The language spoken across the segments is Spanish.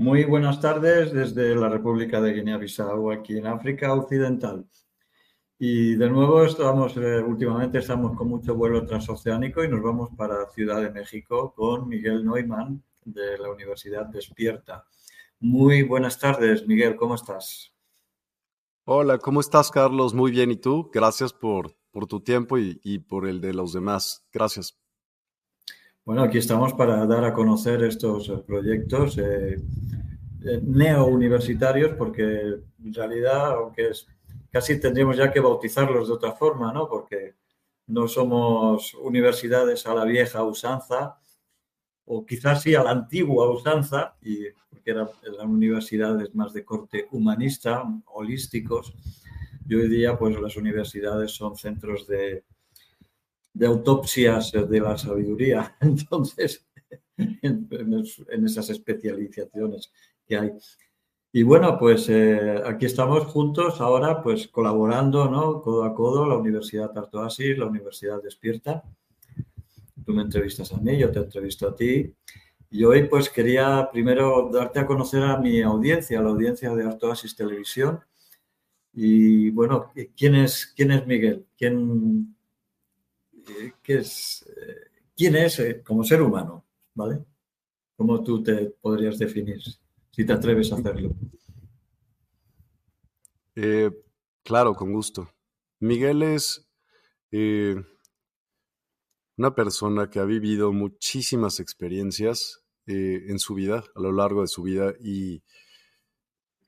Muy buenas tardes desde la República de Guinea-Bissau, aquí en África Occidental. Y de nuevo estamos, eh, últimamente estamos con mucho vuelo transoceánico y nos vamos para Ciudad de México con Miguel Neumann de la Universidad Despierta. Muy buenas tardes, Miguel, ¿cómo estás? Hola, ¿cómo estás, Carlos? Muy bien, ¿y tú? Gracias por, por tu tiempo y, y por el de los demás. Gracias. Bueno, aquí estamos para dar a conocer estos eh, proyectos eh, eh, neo-universitarios, porque en realidad, aunque es, casi tendríamos ya que bautizarlos de otra forma, ¿no? Porque no somos universidades a la vieja usanza, o quizás sí a la antigua usanza, y porque eran, eran universidades más de corte humanista, holísticos. Y hoy día, pues las universidades son centros de, de autopsias de la sabiduría. Entonces, en, esas especializaciones hay. Y bueno, pues eh, aquí estamos juntos ahora, pues colaborando, ¿no? Codo a codo, la Universidad Tartoasis, la Universidad Despierta. Tú me entrevistas a mí, yo te entrevisto a ti. Y hoy pues quería primero darte a conocer a mi audiencia, a la audiencia de Artoasis Televisión. Y bueno, ¿quién es, quién es Miguel? ¿Quién, es, eh, quién es eh, como ser humano, ¿vale? ¿Cómo tú te podrías definir, si te atreves a hacerlo? Eh, claro, con gusto. Miguel es una persona que ha vivido muchísimas experiencias en su vida, a lo largo de su vida, y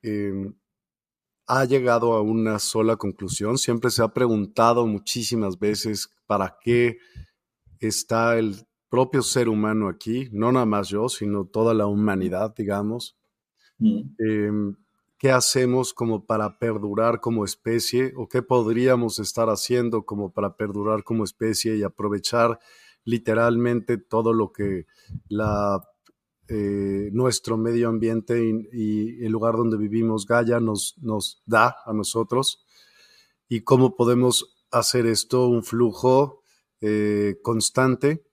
em, ha llegado a una sola conclusión. Siempre se ha preguntado muchísimas veces para qué está el propio ser humano aquí, no nada más yo, sino toda la humanidad, digamos. Em, ¿Qué hacemos como para perdurar como especie o qué podríamos estar haciendo como para perdurar como especie y aprovechar literalmente todo lo que la eh, nuestro medio ambiente y, el lugar donde vivimos, Gaia, nos, nos da a nosotros y cómo podemos hacer esto un flujo eh, constante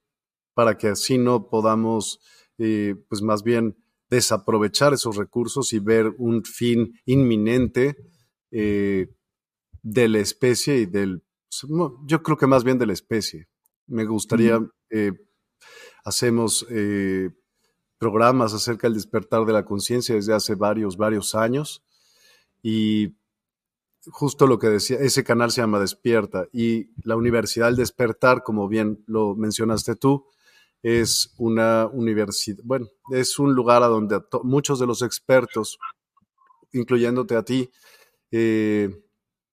para que así no podamos, eh, pues más bien, desaprovechar esos recursos y ver un fin inminente de la especie y del, yo creo que más bien de la especie. Me gustaría, hacemos programas acerca del despertar de la conciencia desde hace varios, varios años. Y justo lo que decía, ese canal se llama Despierta y la Universidad del Despertar, como bien lo mencionaste tú, es una universidad, bueno, es un lugar a donde muchos de los expertos, incluyéndote a ti, eh,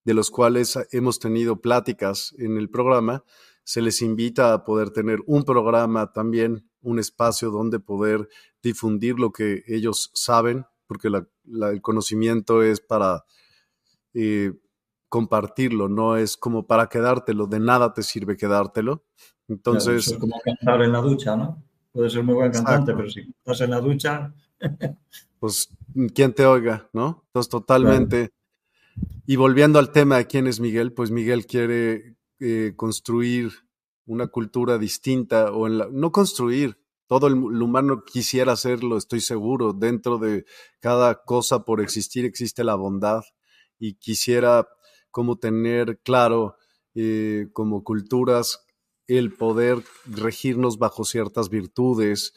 de los cuales hemos tenido pláticas en el programa, se les invita a poder tener un programa también un espacio donde poder difundir lo que ellos saben, porque el conocimiento es para eh, compartirlo, no es como para quedártelo, de nada te sirve quedártelo. Entonces... es como cantar en la ducha, ¿no? Puede ser muy buen cantante, pero si estás en la ducha... pues, ¿quién te oiga, no? Entonces, totalmente... Y volviendo al tema de quién es Miguel, pues Miguel quiere eh, construir una cultura distinta o en la, no construir, todo el, humano quisiera hacerlo, estoy seguro, dentro de cada cosa por existir existe la bondad y quisiera como tener claro eh, como culturas el poder regirnos bajo ciertas virtudes,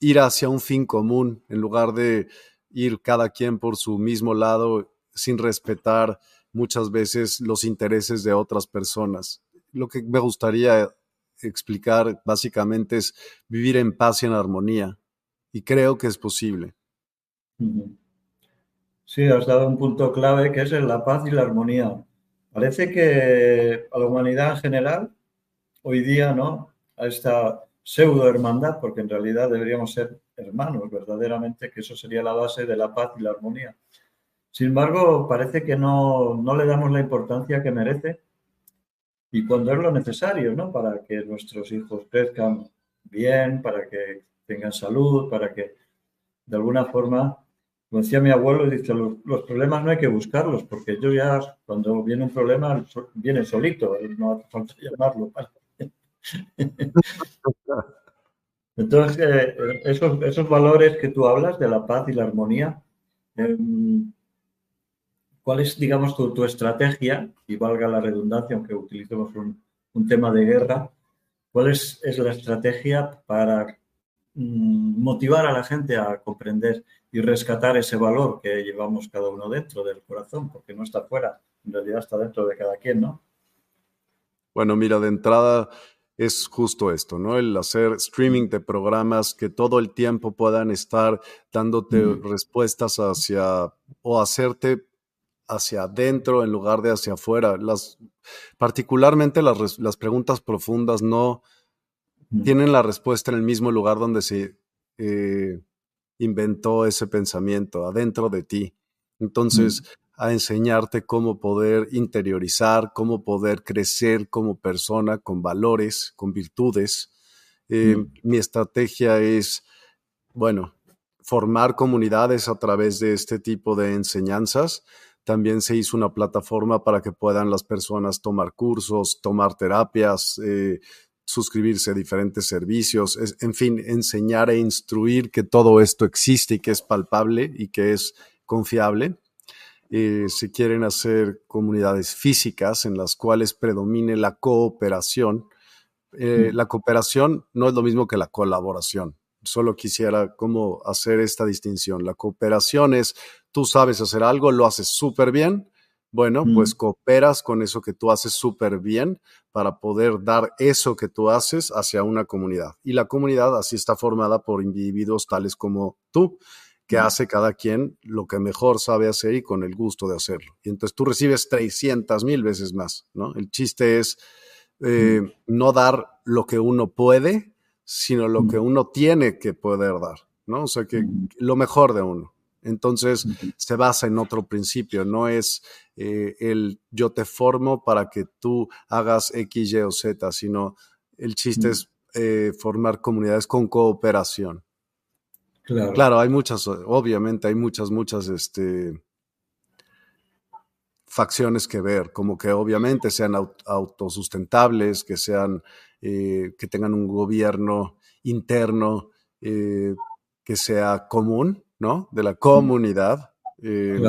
ir hacia un fin común en lugar de ir cada quien por su mismo lado sin respetar muchas veces los intereses de otras personas. Lo que me gustaría explicar básicamente es vivir en paz y en armonía. Y creo que es posible. Sí, has dado un punto clave que es la paz y la armonía. Parece que a la humanidad en general, hoy día, ¿no? A esta pseudo hermandad, porque en realidad deberíamos ser hermanos, verdaderamente, que eso sería la base de la paz y la armonía. Sin embargo, parece que no, no le damos la importancia que merece y cuando es lo necesario, ¿no? Para que nuestros hijos crezcan bien, para que tengan salud, para que de alguna forma, como decía mi abuelo, dice, los, problemas no hay que buscarlos, porque yo ya, cuando viene un problema, viene solito, no hace falta llamarlo. Entonces, eh, esos, esos valores que tú hablas de la paz y la armonía, em, ¿cuál es, digamos, tu, tu, estrategia? Y valga la redundancia, aunque utilicemos un, un tema de guerra, ¿cuál es, es la estrategia para mm, motivar a la gente a comprender y rescatar ese valor que llevamos cada uno dentro del corazón, porque no está fuera, en realidad está dentro de cada quien, ¿no? Bueno, mira, de entrada es justo esto, ¿no? El hacer streaming de programas que todo el tiempo puedan estar dándote respuestas hacia o hacerte hacia adentro en lugar de hacia afuera. Las, particularmente las, las preguntas profundas no tienen la respuesta en el mismo lugar donde se eh, inventó ese pensamiento, adentro de ti. Entonces, a enseñarte cómo poder interiorizar, cómo poder crecer como persona con valores, con virtudes. Eh, mi estrategia es, bueno, formar comunidades a través de este tipo de enseñanzas. También se hizo una plataforma para que puedan las personas tomar cursos, tomar terapias, eh, suscribirse a diferentes servicios, en fin, enseñar e instruir que todo esto existe y que es palpable y que es confiable. Eh, se quieren hacer comunidades físicas en las cuales predomine la cooperación. Eh, la cooperación no es lo mismo que la colaboración. Solo quisiera cómo hacer esta distinción. La cooperación es, tú sabes hacer algo, lo haces súper bien, bueno, pues cooperas con eso que tú haces súper bien para poder dar eso que tú haces hacia una comunidad. Y la comunidad así está formada por individuos tales como tú, que hace cada quien lo que mejor sabe hacer y con el gusto de hacerlo. Y entonces tú recibes 300 mil veces más, ¿no? El chiste es eh, no dar lo que uno puede, sino lo que uno tiene que poder dar, ¿no? O sea, que lo mejor de uno. Entonces se basa en otro principio, no es eh, el yo te formo para que tú hagas X, Y o Z, sino el chiste es eh, formar comunidades con cooperación. Claro. claro. hay muchas, obviamente hay muchas, muchas este, facciones que ver, como que obviamente sean autosustentables, que sean, eh, que tengan un gobierno interno que sea común, ¿no? De la comunidad, eh,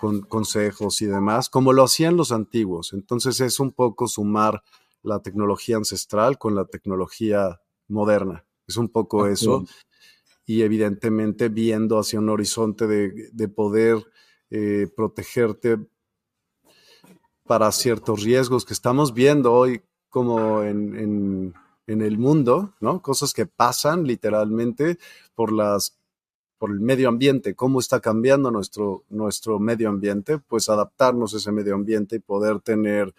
con consejos y demás, como lo hacían los antiguos. Entonces es un poco sumar la tecnología ancestral con la tecnología moderna. Es un poco eso. Y evidentemente viendo hacia un horizonte de, poder eh, protegerte para ciertos riesgos que estamos viendo hoy como en, en el mundo, ¿no? Cosas que pasan literalmente por las por el medio ambiente, cómo está cambiando nuestro, nuestro medio ambiente, pues adaptarnos a ese medio ambiente y poder tener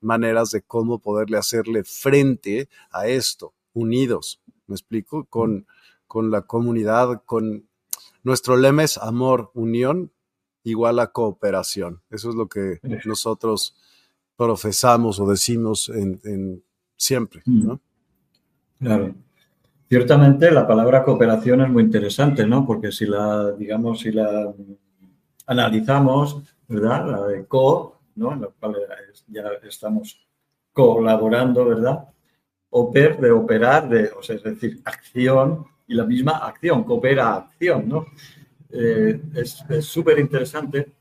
maneras de cómo poderle hacerle frente a esto, unidos, ¿me explico? Con, con la comunidad, con nuestro lema es amor, unión, igual a cooperación. Eso es lo que nosotros profesamos o decimos en, en siempre, ¿no? Claro. Ciertamente la palabra cooperación es muy interesante, ¿no? Porque si la, digamos, si la analizamos, ¿verdad? La de co, ¿no? En la cual ya estamos colaborando, ¿verdad? Oper, de operar, de, o sea, es decir, acción y la misma acción, coopera acción, ¿no? Eh, es súper interesante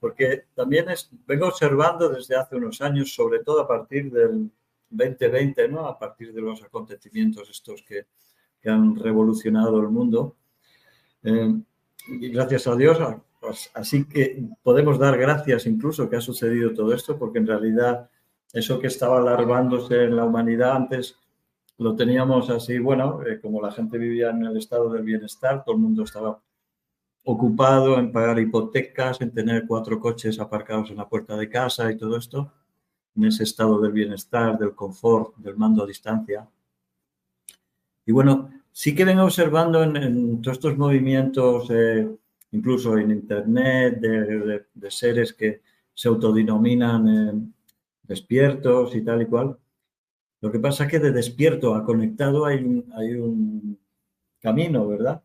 porque también es, vengo observando desde hace unos años, sobre todo a partir del 2020, ¿no? A partir de los acontecimientos estos que, que han revolucionado el mundo. Eh, y gracias a Dios, pues, así que podemos dar gracias incluso que ha sucedido todo esto, porque en realidad eso que estaba alarmándose en la humanidad antes lo teníamos así, bueno, eh, como la gente vivía en el estado del bienestar, todo el mundo estaba ocupado en pagar hipotecas, en tener cuatro coches aparcados en la puerta de casa y todo esto, en ese estado del bienestar, del confort, del mando a distancia. Y bueno, sí que vengo observando en, todos estos movimientos, eh, incluso en Internet, de, seres que se autodenominan eh, despiertos y tal y cual. Lo que pasa es que de despierto a conectado hay un, hay un camino, ¿verdad?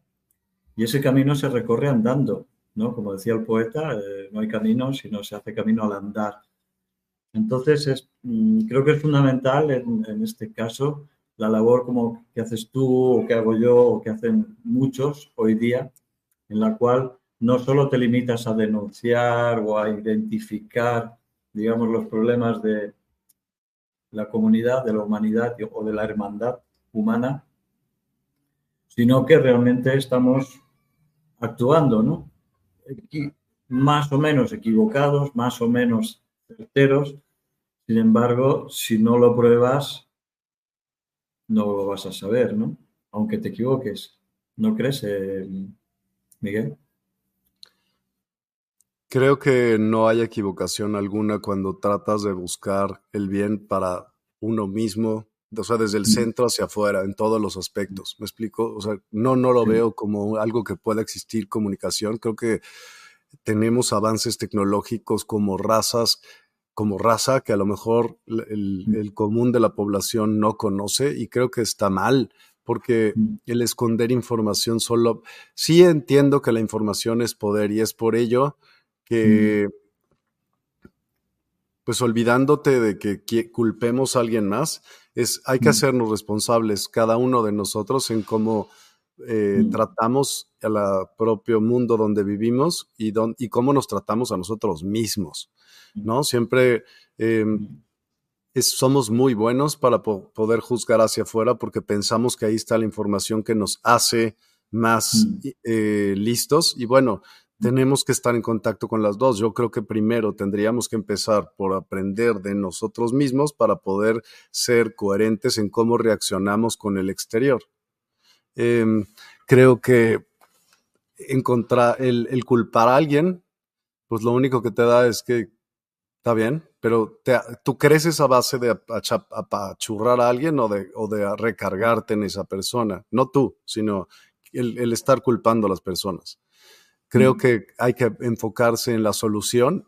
Y ese camino se recorre andando, ¿no? Como decía el poeta, eh, no hay camino, sino se hace camino al andar. Entonces, es, mm, creo que es fundamental en, en este caso la labor como que haces tú o que hago yo o que hacen muchos hoy día, en la cual no solo te limitas a denunciar o a identificar, digamos, los problemas de la comunidad, de la humanidad o de la hermandad humana, sino que realmente estamos actuando, ¿no? Más o menos equivocados, más o menos certeros. Sin embargo, si no lo pruebas, no lo vas a saber, ¿no? Aunque te equivoques. ¿No crees, eh, Miguel? Creo que no hay equivocación alguna cuando tratas de buscar el bien para uno mismo, o sea, desde el centro hacia afuera, en todos los aspectos. ¿Me explico? O sea, no, no lo veo como algo que pueda existir comunicación. Creo que tenemos avances tecnológicos como razas, como raza que a lo mejor el, común de la población no conoce y creo que está mal porque el esconder información solo, sí entiendo que la información es poder y es por ello que, pues olvidándote de que, culpemos a alguien más, es, hay que hacernos responsables cada uno de nosotros en cómo eh, tratamos al propio mundo donde vivimos y, y cómo nos tratamos a nosotros mismos, ¿no? Siempre em, somos muy buenos para poder juzgar hacia afuera porque pensamos que ahí está la información que nos hace más eh, listos y bueno, tenemos que estar en contacto con las dos. Yo creo que primero tendríamos que empezar por aprender de nosotros mismos para poder ser coherentes en cómo reaccionamos con el exterior. Em, creo que encontrar el, culpar a alguien, pues lo único que te da es que está bien, pero tú creces a base de apachurrar a alguien o de recargarte en esa persona. No tú, sino el estar culpando a las personas. Creo que hay que enfocarse en la solución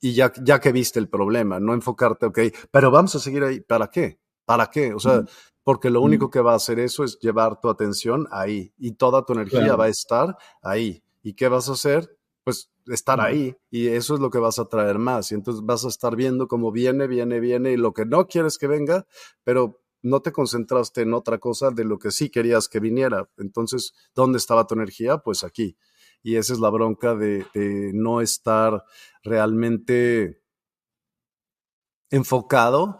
y ya, ya que viste el problema, no enfocarte, ok, pero vamos a seguir ahí, ¿para qué? ¿Para qué? O sea, porque lo único que va a hacer eso es llevar tu atención ahí y toda tu energía va a estar ahí. ¿Y qué vas a hacer? Pues estar ahí y eso es lo que vas a traer más. Y entonces vas a estar viendo cómo viene, viene, viene y lo que no quieres que venga, pero no te concentraste en otra cosa de lo que sí querías que viniera. Entonces, ¿dónde estaba tu energía? Pues aquí y esa es la bronca de, no estar realmente enfocado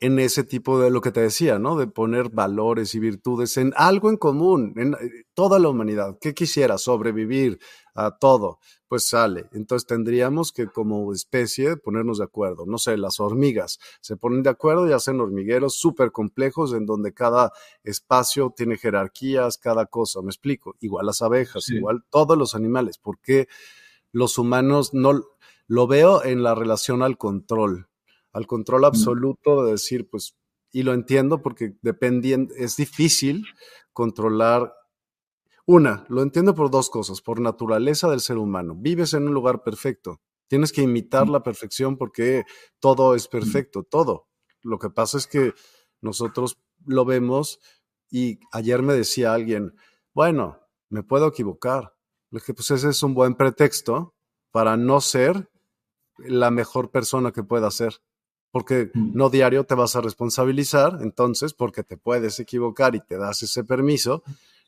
en ese tipo de lo que te decía, ¿no? De poner valores y virtudes en algo en común, en eh, toda la humanidad. ¿Qué quisiera? Sobrevivir a todo. Pues sale. Entonces tendríamos que como especie ponernos de acuerdo. No sé, las hormigas se ponen de acuerdo y hacen hormigueros súper complejos en donde cada espacio tiene jerarquías, cada cosa. ¿Me explico? Igual las abejas, igual todos los animales. ¿Por qué los humanos no lo veo en la relación al control? Al control absoluto de decir, pues, y lo entiendo porque dependiendo, es difícil controlar. Una, lo entiendo por dos cosas, por naturaleza del ser humano. Vives en un lugar perfecto, tienes que imitar la perfección porque todo es perfecto, todo. Lo que pasa es que nosotros lo vemos y ayer me decía alguien, bueno, me puedo equivocar. Dije, pues ese es un buen pretexto para no ser la mejor persona que pueda ser porque mm. no diario te vas a responsabilizar, entonces, porque te puedes equivocar y te das ese permiso.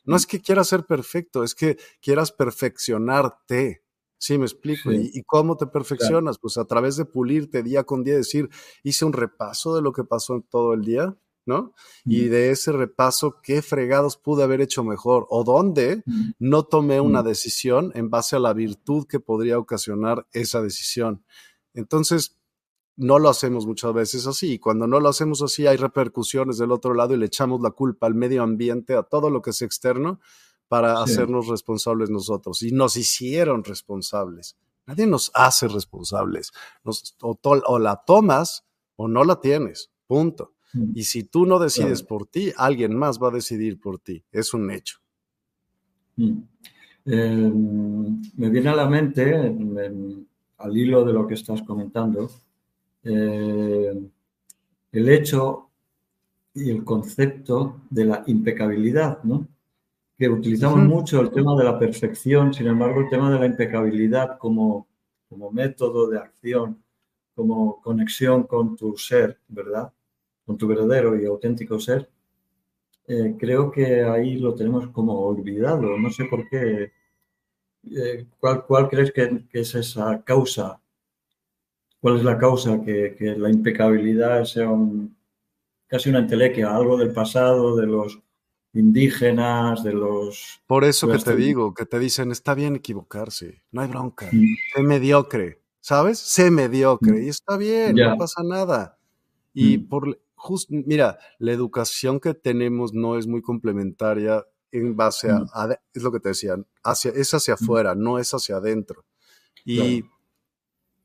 No es que quieras ser perfecto, es que quieras perfeccionarte. Sí, me explico. ¿Y, cómo te perfeccionas? Pues a través de pulirte día con día, decir, hice un repaso de lo que pasó en todo el día, ¿no? Y mm. de ese repaso, ¿qué fregados pude haber hecho mejor? ¿O dónde mm. no tomé una decisión en base a la virtud que podría ocasionar esa decisión? Entonces, no lo hacemos muchas veces así. Y cuando no lo hacemos así, hay repercusiones del otro lado y le echamos la culpa al medio ambiente, a todo lo que es externo, para hacernos responsables nosotros. Y nos hicieron responsables. Nadie nos hace responsables. o, la tomas o no la tienes. Punto. Mm. Y si tú no decides por ti, alguien más va a decidir por ti. Es un hecho. Mm. Em, me viene a la mente, al hilo de lo que estás comentando, eh, el hecho y el concepto de la impecabilidad, ¿no? Que utilizamos mucho el tema de la perfección, sin embargo, el tema de la impecabilidad como, como método de acción, como conexión con tu ser, ¿verdad? con tu verdadero y auténtico ser, eh, creo que ahí lo tenemos como olvidado. No sé por qué. Eh, ¿cuál, ¿cuál, crees que, es esa causa? ¿Cuál es la causa que, que la impecabilidad sea un, casi una entelequia, algo del pasado, de los indígenas, de los... Por eso que te digo, que te dicen, está bien equivocarse, no hay bronca, mm. sé mediocre, ¿sabes? Sé mediocre mm. y está bien, no pasa nada. Y mm. por, just, mira, la educación que tenemos no es muy complementaria en base a, es lo que te decía, hacia, es hacia afuera, no es hacia adentro. Y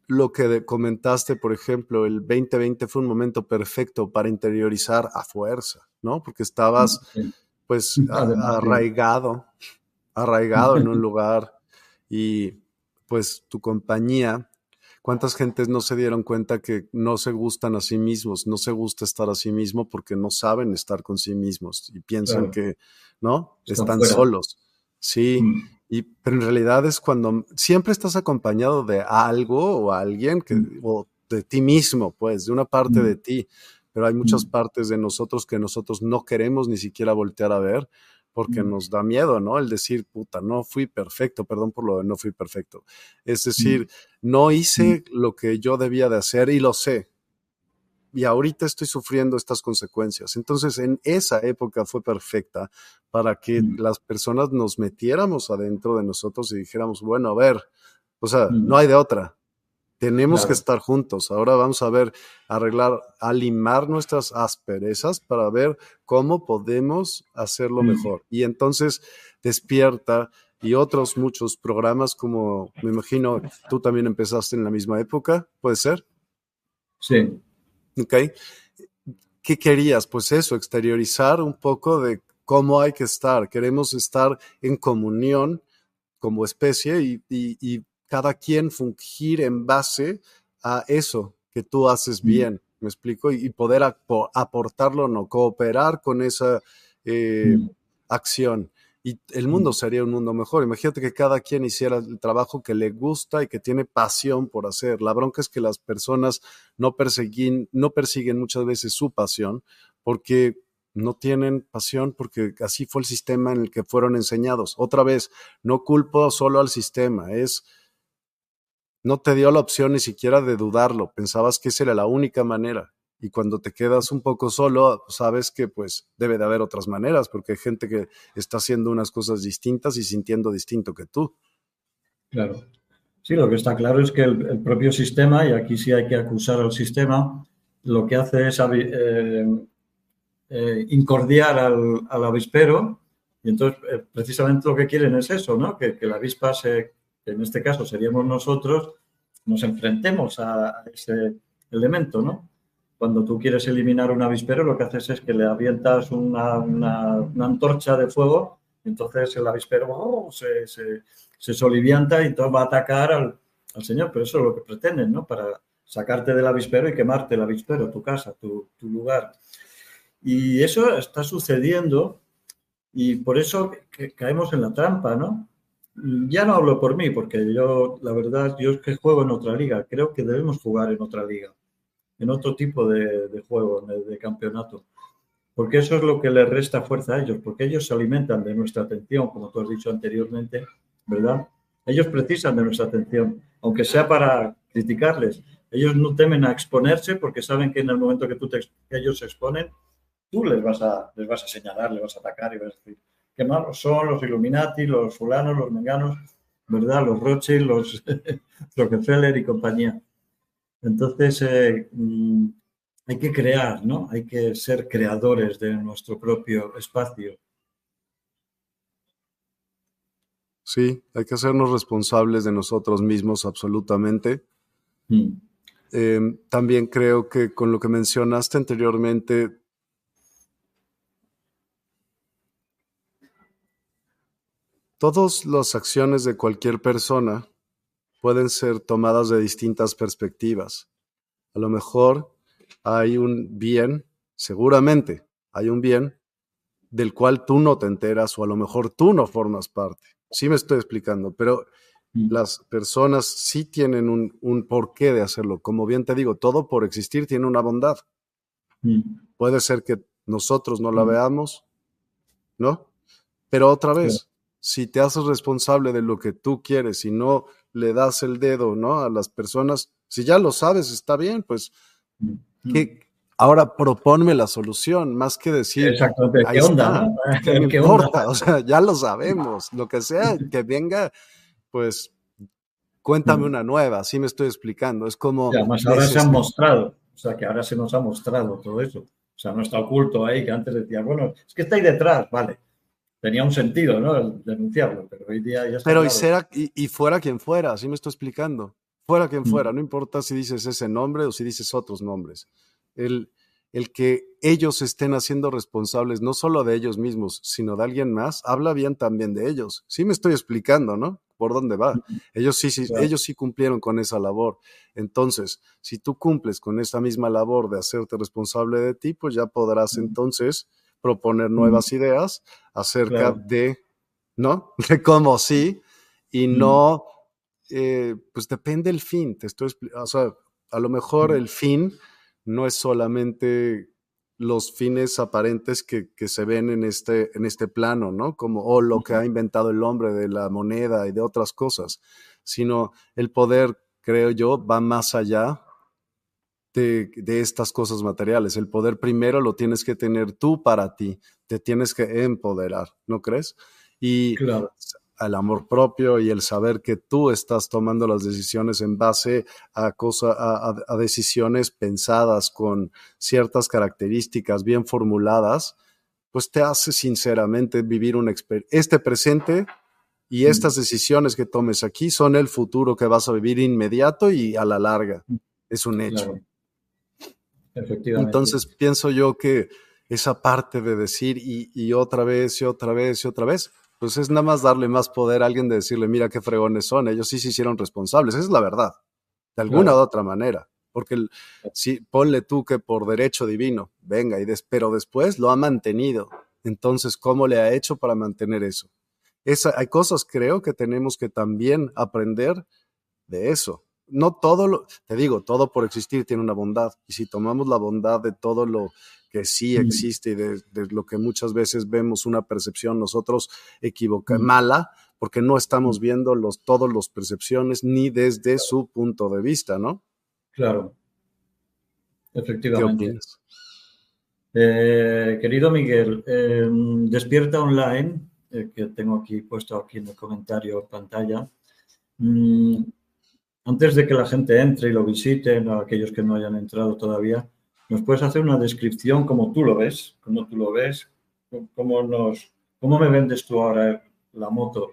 lo que comentaste, por ejemplo, el 2020 fue un momento perfecto para interiorizar a fuerza, ¿no? Porque estabas pues arraigado, arraigado en un lugar y pues tu compañía, ¿cuántas gentes no se dieron cuenta que no se gustan a sí mismos, no se gusta estar a sí mismo porque no saben estar con sí mismos y piensan que, ¿no? Están, solos. Sí, mm. y, pero en realidad es cuando siempre estás acompañado de algo o alguien que, mm. o de ti mismo, pues, de una parte mm. de ti pero hay muchas partes de nosotros que nosotros no queremos ni siquiera voltear a ver porque nos da miedo, ¿no? El decir, puta, no fui perfecto, perdón por lo de no fui perfecto. Es decir, no hice lo que yo debía de hacer y lo sé. Y ahorita estoy sufriendo estas consecuencias. Entonces, en esa época fue perfecta para que las personas nos metiéramos adentro de nosotros y dijéramos, bueno, a ver, o sea, no hay de otra. Tenemos que estar juntos. Ahora vamos a ver, arreglar, alimar nuestras asperezas para ver cómo podemos hacerlo mm. mejor. Y entonces despierta y otros muchos programas como, me imagino, tú también empezaste en la misma época, ¿puede ser? Sí. Ok. ¿Qué querías? Pues eso, exteriorizar un poco de cómo hay que estar. Queremos estar en comunión como especie y, y cada quien fungir en base a eso que tú haces bien, ¿me explico? Y, poder aportarlo, no cooperar con esa eh, acción. Y el mundo sería un mundo mejor. Imagínate que cada quien hiciera el trabajo que le gusta y que tiene pasión por hacer. La bronca es que las personas no persiguen, no persiguen muchas veces su pasión porque no tienen pasión porque así fue el sistema en el que fueron enseñados. Otra vez, no culpo solo al sistema, es no te dio la opción ni siquiera de dudarlo, pensabas que esa era la única manera. Y cuando te quedas un poco solo, sabes que pues debe de haber otras maneras, porque hay gente que está haciendo unas cosas distintas y sintiendo distinto que tú. Claro. Sí, lo que está claro es que el, propio sistema, y aquí sí hay que acusar al sistema, lo que hace es eh, eh, incordiar al, avispero, y entonces eh, precisamente lo que quieren es eso, ¿no? Que, la avispa en este caso seríamos nosotros, nos enfrentemos a ese elemento, ¿no? Cuando tú quieres eliminar un avispero, lo que haces es que le avientas una, antorcha de fuego, entonces el avispero oh, se, se, solivianta y todo va a atacar al, señor, pero eso es lo que pretenden, ¿no? Para sacarte del avispero y quemarte el avispero, tu casa, tu, tu lugar. Y eso está sucediendo y por eso caemos en la trampa, ¿no? ya no hablo por mí, porque yo, la verdad, yo es que juego en otra liga. Creo que debemos jugar en otra liga, en otro tipo de, juego, de, campeonato. Porque eso es lo que les resta fuerza a ellos, porque ellos se alimentan de nuestra atención, como tú has dicho anteriormente, ¿verdad? Ellos precisan de nuestra atención, aunque sea para criticarles. Ellos no temen a exponerse porque saben que en el momento que, tú ellos se exponen, tú les vas, a, les vas a señalar, les vas a atacar y vas a decir, qué malos son los Illuminati, los fulanos, los menganos, ¿verdad? Los Rothschild, los Rockefeller y compañía. Entonces, eh, mm, hay que crear, ¿no? Hay que ser creadores de nuestro propio espacio. Sí, hay que hacernos responsables de nosotros mismos absolutamente. Mm. Em, también creo que con lo que mencionaste anteriormente, Todas las acciones de cualquier persona pueden ser tomadas de distintas perspectivas. A lo mejor hay un bien, seguramente hay un bien del cual tú no te enteras o a lo mejor tú no formas parte. Sí me estoy explicando, pero mm. las personas sí tienen un, porqué de hacerlo. Como bien te digo, todo por existir tiene una bondad. Mm. Puede ser que nosotros no la mm. veamos, ¿no? Pero otra vez, si te haces responsable de lo que tú quieres y no le das el dedo, ¿no? A las personas, si ya lo sabes, está bien, pues, ¿qué, Ahora proponme la solución, más que decir, Exactamente. ¿qué onda? ¿Qué, importa? O sea, ya lo sabemos, lo que sea que venga, pues cuéntame una nueva, así me estoy explicando. Es como... además ahora se han mostrado, o sea, que ahora se nos ha mostrado todo eso. O sea, no está oculto ahí, que antes decía, bueno, es que está ahí detrás, vale. Tenía un sentido, ¿no? denunciarlo, pero hoy día ya está Pero y, y, fuera quien fuera, así me estoy explicando. Fuera quien fuera, no importa si dices ese nombre o si dices otros nombres el, el que ellos estén haciendo responsables no solo de ellos mismos, sino de alguien más, habla bien también de ellos. Sí me estoy explicando, ¿no? Por dónde va. Ellos sí, sí ellos sí cumplieron con esa labor. Entonces, si tú cumples con esa misma labor de hacerte responsable de ti, pues ya podrás entonces proponer nuevas ideas acerca de, ¿no? De cómo sí y no, eh, pues depende el fin. Te estoy, o sea, a lo mejor el fin no es solamente los fines aparentes que, se ven en este, en este plano, ¿no? Como, o lo que ha inventado el hombre de la moneda y de otras cosas, sino el poder, creo yo, va más allá de, de, estas cosas materiales. El poder primero lo tienes que tener tú para ti, te tienes que empoderar, ¿no crees? Y claro al amor propio y el saber que tú estás tomando las decisiones en base a, cosa, a, decisiones pensadas con ciertas características bien formuladas, pues te hace sinceramente vivir un este presente y estas decisiones que tomes aquí son el futuro que vas a vivir inmediato y a la larga. Es un hecho. Efectivamente. Entonces pienso yo que esa parte de decir y, y otra vez y otra vez y otra vez, pues es nada más darle más poder a alguien de decirle, mira qué fregones son, ellos sí se hicieron responsables, esa es la verdad, de alguna u otra manera, porque si ponle tú que por derecho divino, venga, y pero después lo ha mantenido, entonces, ¿cómo le ha hecho para mantener eso? Esa, hay cosas, creo, que tenemos que también aprender de eso. No todo lo, te digo, todo por existir tiene una bondad. Y si tomamos la bondad de todo lo que sí existe y de, lo que muchas veces vemos una percepción nosotros equivoca, mala, porque no estamos viendo los, todos los percepciones ni desde su punto de vista, ¿no? Claro. Efectivamente. Eh, querido Miguel, em, Despierta Online, eh, que tengo aquí puesto aquí en el comentario en pantalla, mm, antes de que la gente entre y lo visiten, a aquellos que no hayan entrado todavía, ¿Nos puedes hacer una descripción como tú lo ves? ¿Cómo tú lo ves? ¿Cómo, nos, cómo me vendes tú ahora la moto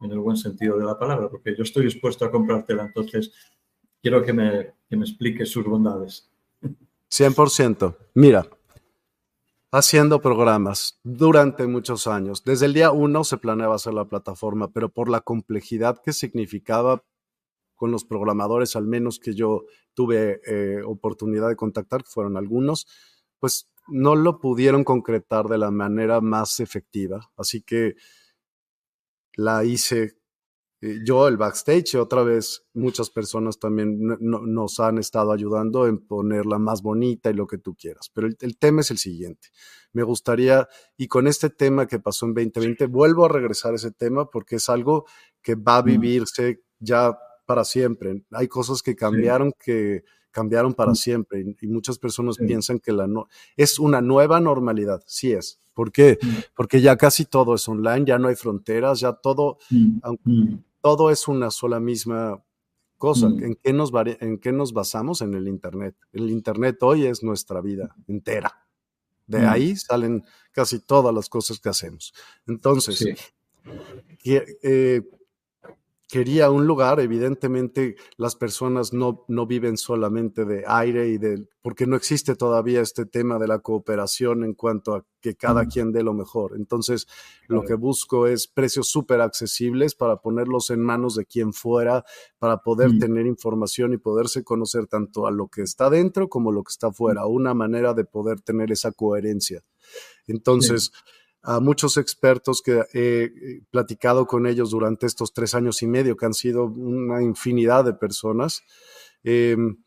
en el buen sentido de la palabra? Porque yo estoy dispuesto a comprártela, entonces quiero que me, que me expliques sus bondades. 100%. Mira, haciendo programas durante muchos años. Desde el día uno se planeaba hacer la plataforma, pero por la complejidad que significaba con los programadores, al menos que yo tuve eh, oportunidad de contactar, que fueron algunos, pues no lo pudieron concretar de la manera más efectiva. Así que la hice eh, yo, el backstage, otra vez muchas personas también nos han estado ayudando en ponerla más bonita y lo que tú quieras. Pero el, el, tema es el siguiente. Me gustaría, y con este tema que pasó en 2020, vuelvo a regresar a ese tema porque es algo que va a vivirse ya para siempre. Hay cosas que cambiaron que cambiaron para mm. siempre y, muchas personas piensan que la no es una nueva normalidad. Sí es. ¿Por qué? Mm. Porque ya casi todo es online, ya no hay fronteras, ya todo, mm. todo es una sola misma cosa. ¿En qué, nos ¿En qué nos basamos? En el Internet. El Internet hoy es nuestra vida entera. De ahí salen casi todas las cosas que hacemos. Entonces, eh, quería un lugar, evidentemente las personas no, no viven solamente de aire y de, porque no existe todavía este tema de la cooperación en cuanto a que cada quien dé lo mejor. Entonces, lo que busco es precios súper accesibles para ponerlos en manos de quien fuera, para poder tener información y poderse conocer tanto a lo que está dentro como lo que está fuera, una manera de poder tener esa coherencia. Entonces, a muchos expertos que he platicado con ellos durante estos tres años y medio, que han sido una infinidad de personas. Em,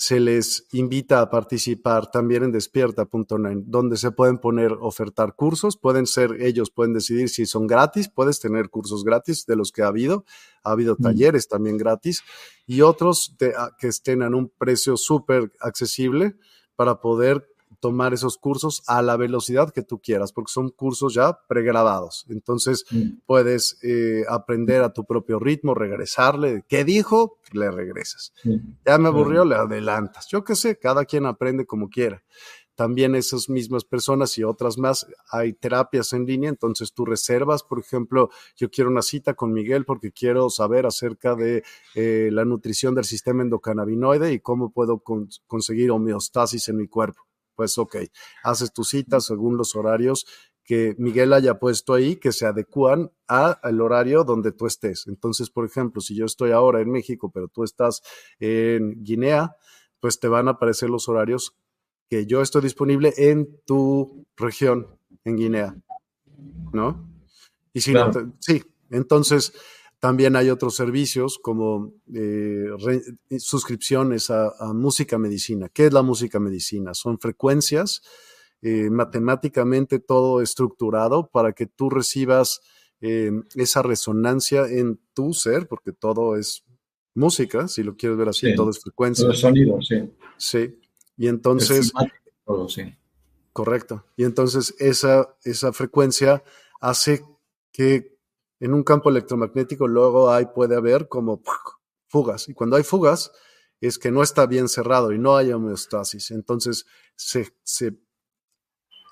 se les invita a participar también en despierta.net, donde se pueden poner, ofertar cursos, pueden ser, ellos pueden decidir si son gratis, puedes tener cursos gratis de los que ha habido, ha habido mm. talleres también gratis y otros que estén en un precio súper accesible para poder tomar esos cursos a la velocidad que tú quieras, porque son cursos ya pregrabados. Entonces mm. puedes eh, aprender a tu propio ritmo, regresarle. ¿Qué dijo? Le regresas. Ya me aburrió, le adelantas. Yo qué sé, cada quien aprende como quiera. También esas mismas personas y otras más, hay terapias en línea, entonces tú reservas, por ejemplo, yo quiero una cita con Miguel porque quiero saber acerca de eh, la nutrición del sistema endocannabinoide y cómo puedo conseguir homeostasis en mi cuerpo pues ok, haces tu cita según los horarios que Miguel haya puesto ahí que se adecúan al horario donde tú estés. Entonces, por ejemplo, si yo estoy ahora en México, pero tú estás en Guinea, pues te van a aparecer los horarios que yo estoy disponible en tu región, en Guinea, ¿no? Y si no, sí, entonces también hay otros servicios como eh, suscripciones a, música medicina. ¿Qué es la música medicina? Son frecuencias, eh, matemáticamente todo estructurado para que tú recibas eh, esa resonancia en tu ser, porque todo es música, si lo quieres ver así, todo es frecuencia. Todo es sonido, sí. Sí. Y entonces... todo, sí. Correcto. Y entonces esa, esa frecuencia hace que en un campo electromagnético luego hay, puede haber como fugas. Y cuando hay fugas es que no está bien cerrado y no hay homeostasis. Entonces se, se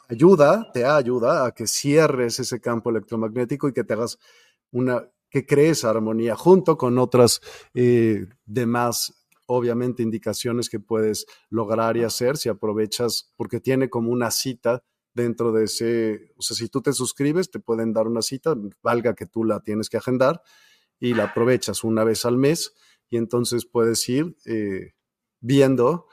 ayuda, te ayuda a que cierres ese campo electromagnético y que te hagas una, que crees armonía junto con otras eh, demás obviamente indicaciones que puedes lograr y hacer si aprovechas, porque tiene como una cita dentro de ese, o sea, si tú te suscribes, te pueden dar una cita, valga que tú la tienes que agendar y la aprovechas una vez al mes y entonces puedes ir eh, viendo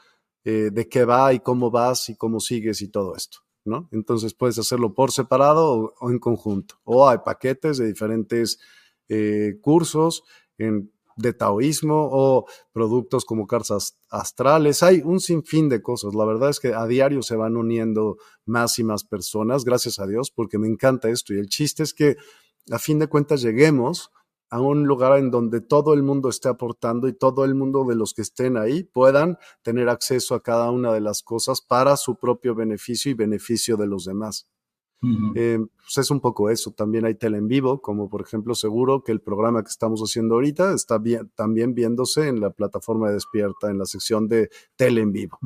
eh, de qué va y cómo vas y cómo sigues y todo esto, ¿no? Entonces puedes hacerlo por separado o, en conjunto. O hay paquetes de diferentes eh, cursos en de taoísmo o productos como cartas astrales. Hay un sinfín de cosas. La verdad es que a diario se van uniendo más y más personas, gracias a Dios, porque me encanta esto. Y el chiste es que a fin de cuentas lleguemos a un lugar en donde todo el mundo esté aportando y todo el mundo de los que estén ahí puedan tener acceso a cada una de las cosas para su propio beneficio y beneficio de los demás. Eh, pues es un poco eso. También hay tele en vivo, como por ejemplo, seguro que el programa que estamos haciendo ahorita está bien, también viéndose en la plataforma de Despierta, en la sección de tele en vivo.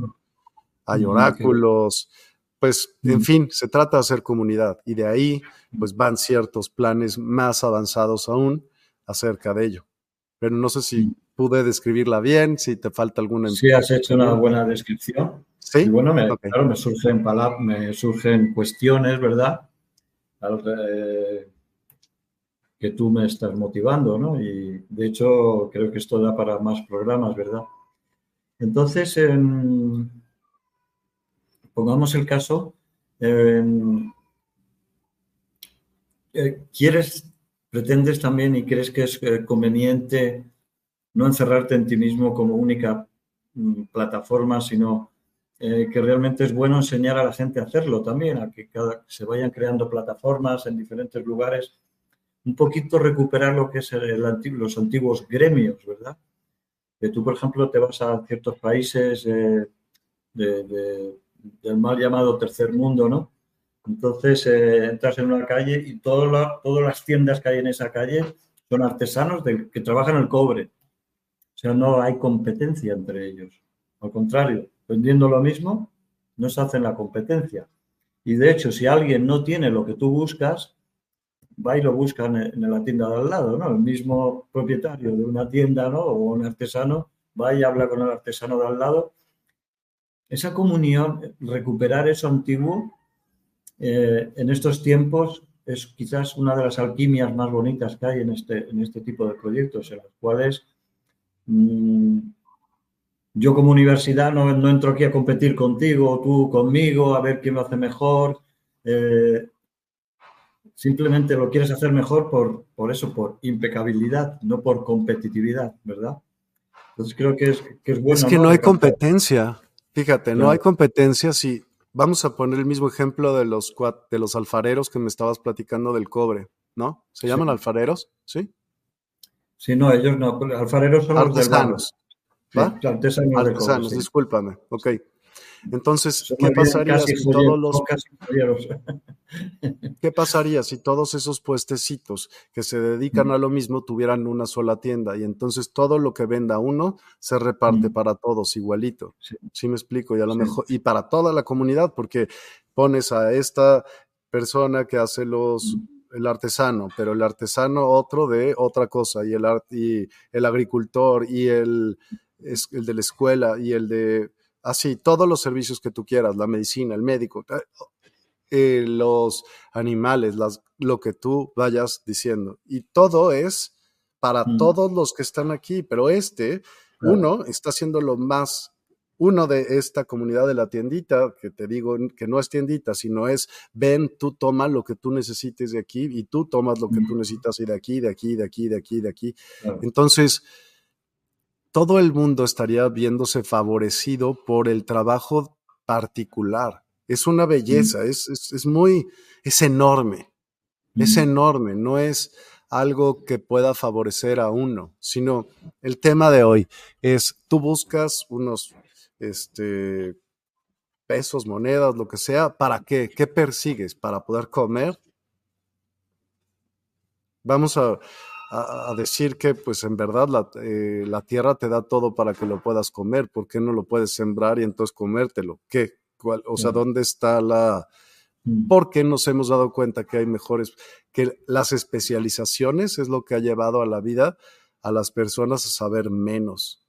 Hay oráculos, pues, en fin, se trata de hacer comunidad y de ahí, pues, van ciertos planes más avanzados aún acerca de ello. Pero no sé si pude describirla bien, si te falta alguna. Sí, has hecho una buena descripción. Sí. Y bueno, me, claro, me surgen, palabras, me surgen cuestiones, ¿verdad? que tú me estás motivando, ¿no? Y de hecho, creo que esto da para más programas, ¿verdad? Entonces, pongamos el caso. Eh, ¿Quieres, pretendes también y crees que es eh, conveniente no encerrarte en ti mismo como única mm, plataforma, sino eh, que realmente es bueno enseñar a la gente a hacerlo también, a que cada, se vayan creando plataformas en diferentes lugares, un poquito recuperar lo que es el, los antiguos gremios, ¿verdad? Que tú, por ejemplo, te vas a ciertos países eh, del mal llamado tercer mundo, ¿no? Entonces eh, entras en una calle y todas las tiendas que hay en esa calle son artesanos que trabajan el cobre. O sea, no hay competencia entre ellos. Al contrario, vendiendo lo mismo, no se hacen la competencia. Y de hecho, si alguien no tiene lo que tú buscas, va y lo busca en, la tienda de al lado, ¿no? El mismo propietario de una tienda, ¿no? O un artesano va y habla con el artesano de al lado. Esa comunión, recuperar eso antiguo, eh, en estos tiempos es quizás una de las alquimias más bonitas que hay en este, en este tipo de proyectos, en los cuales mm, yo como universidad no, entro aquí a competir contigo, tú conmigo, a ver quién lo hace mejor. Eh, simplemente lo quieres hacer mejor por, por eso, por impecabilidad, no por competitividad, ¿verdad? Entonces creo que es, que es bueno. Es que no, hay competencia. Fíjate, no hay competencia si vamos a poner el mismo ejemplo de los, de los alfareros que me estabas platicando del cobre, ¿no? ¿Se llaman alfareros? ¿Sí? Sí, no, ellos no. Alfareros son artesanos. Artesanos, artesanos discúlpame. Ok. Entonces, ¿qué pasaría si todos los ¿Qué pasaría si todos esos puestecitos que se dedican a lo mismo tuvieran una sola tienda y entonces todo lo que venda uno se reparte para todos igualito? Sí. me explico y a lo mejor y para toda la comunidad porque pones a esta persona que hace los el artesano, pero el artesano otro de otra cosa y el y el agricultor y el el de la escuela y el de así, todos los servicios que tú quieras, la medicina, el médico, eh, los animales, las, lo que tú vayas diciendo. Y todo es para mm. todos los que están aquí, pero este, uno, está haciendo lo más, uno de esta comunidad de la tiendita, que te digo que no es tiendita, sino es, ven, tú toma lo que tú necesites de aquí y tú tomas lo que tú necesitas y de aquí, de aquí, de aquí, de aquí, de aquí. Entonces, todo el mundo estaría viéndose favorecido por el trabajo particular. Es una belleza, es, es, muy, es enorme, es enorme, no es algo que pueda favorecer a uno, sino el tema de hoy es, tú buscas unos este, pesos, monedas, lo que sea, ¿para qué? ¿Qué persigues? ¿Para poder comer? Vamos a, a, decir que pues en verdad la, eh, la, tierra te da todo para que lo puedas comer, ¿por qué no lo puedes sembrar y entonces comértelo? ¿Qué? ¿Cuál, o sea, ¿dónde está la... Mm. ¿Por qué nos hemos dado cuenta que hay mejores, que las especializaciones es lo que ha llevado a la vida a las personas a saber menos,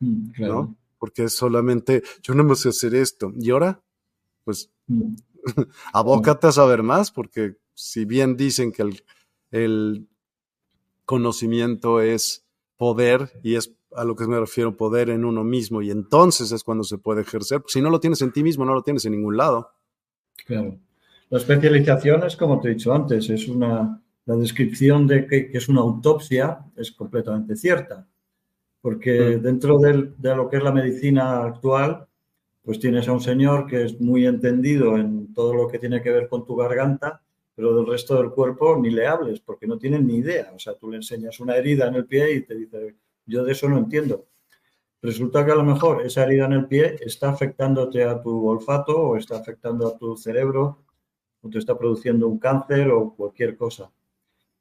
mm, ¿no? Porque es solamente, yo no me sé hacer esto, y ahora, pues, mm. abócate a saber más, porque si bien dicen que el, el conocimiento es poder y es a lo que me refiero poder en uno mismo y entonces es cuando se puede ejercer. Si no lo tienes en ti mismo, no lo tienes en ningún lado. Claro. La especialización es, como te he dicho antes, es una, la descripción de que, es una autopsia es completamente cierta, porque mm. dentro de lo que es la medicina actual, pues tienes a un señor que es muy entendido en todo lo que tiene que ver con tu garganta pero del resto del cuerpo ni le hables porque no tienen ni idea. O sea, tú le enseñas una herida en el pie y te dice, yo de eso no entiendo. Resulta que a lo mejor esa herida en el pie está afectándote a tu olfato o está afectando a tu cerebro o te está produciendo un cáncer o cualquier cosa.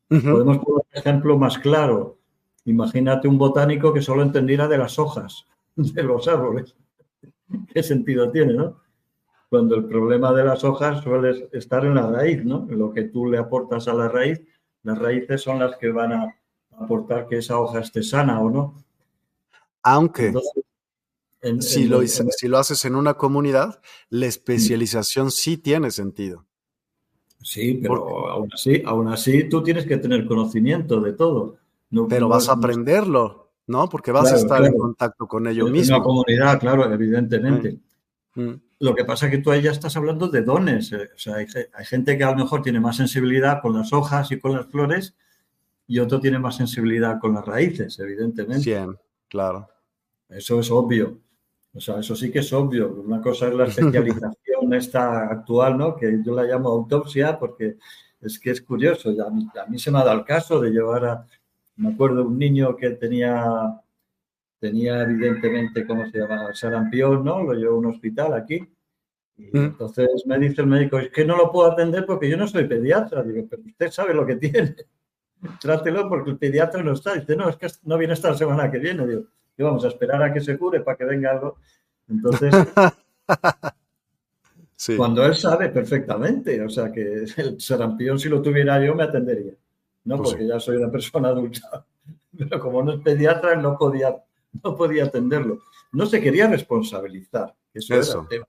Podemos poner un ejemplo más claro. Imagínate un botánico que solo entendiera de las hojas de los árboles. ¿Qué sentido tiene, no? Cuando el problema de las hojas suele estar en la raíz, ¿no? lo que tú le aportas a la raíz, las raíces son las que van a aportar que esa hoja esté sana o no. Aunque si, lo, si lo haces en una comunidad, la especialización sí tiene sentido. Sí, pero aún así, aún así tú tienes que tener conocimiento de todo. pero vas a aprenderlo, ¿no? Porque vas a estar en contacto con ello mismo. En una comunidad, claro, evidentemente. Mm. Mm. Lo que pasa es que tú ahí ya estás hablando de dones. Eh, o sea, hay, gente que a lo mejor tiene más sensibilidad con las hojas y con las flores y otro tiene más sensibilidad con las raíces, evidentemente. Sí, claro. Eso es obvio. O sea, eso sí que es obvio. Una cosa es la especialización esta actual, ¿no? Que yo la llamo autopsia porque es que es curioso. A mí, a mí se me ha dado el caso de llevar a... Me acuerdo de un niño que tenía tenía evidentemente, ¿cómo se llama? Sarampión, ¿no? Lo llevo a un hospital aquí. Y entonces me dice el médico, es que no lo puedo atender porque yo no soy pediatra. Digo, pero usted sabe lo que tiene. Trátelo porque el pediatra no está. Dice, no, es que no viene esta semana que viene. Digo, y vamos a esperar a que se cure para que venga algo. Entonces, cuando él sabe perfectamente, o sea que el sarampión si lo tuviera yo me atendería, ¿no? Pues porque ya soy una persona adulta. Pero como no es pediatra, no podía no podía atenderlo. No se quería responsabilizar. Eso, era el tema.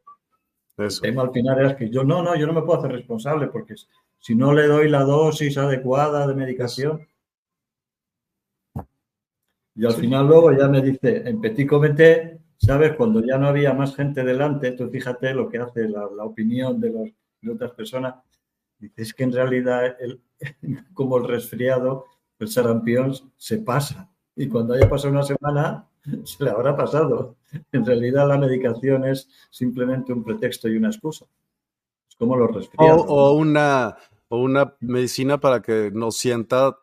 El tema al final era que yo no, no, yo no me puedo hacer responsable porque si no le doy la dosis adecuada de medicación. Y al final luego ya me dice, en Petit Comité, ¿sabes? Cuando ya no había más gente delante, tú fíjate lo que hace la, opinión de, los, de otras personas. Dices que en realidad, el, como el resfriado, el sarampión se pasa. Y cuando haya pasado una semana, se le habrá pasado. En realidad la medicación es simplemente un pretexto y una excusa. Es como los resfriados. O, una, o una medicina para que no sienta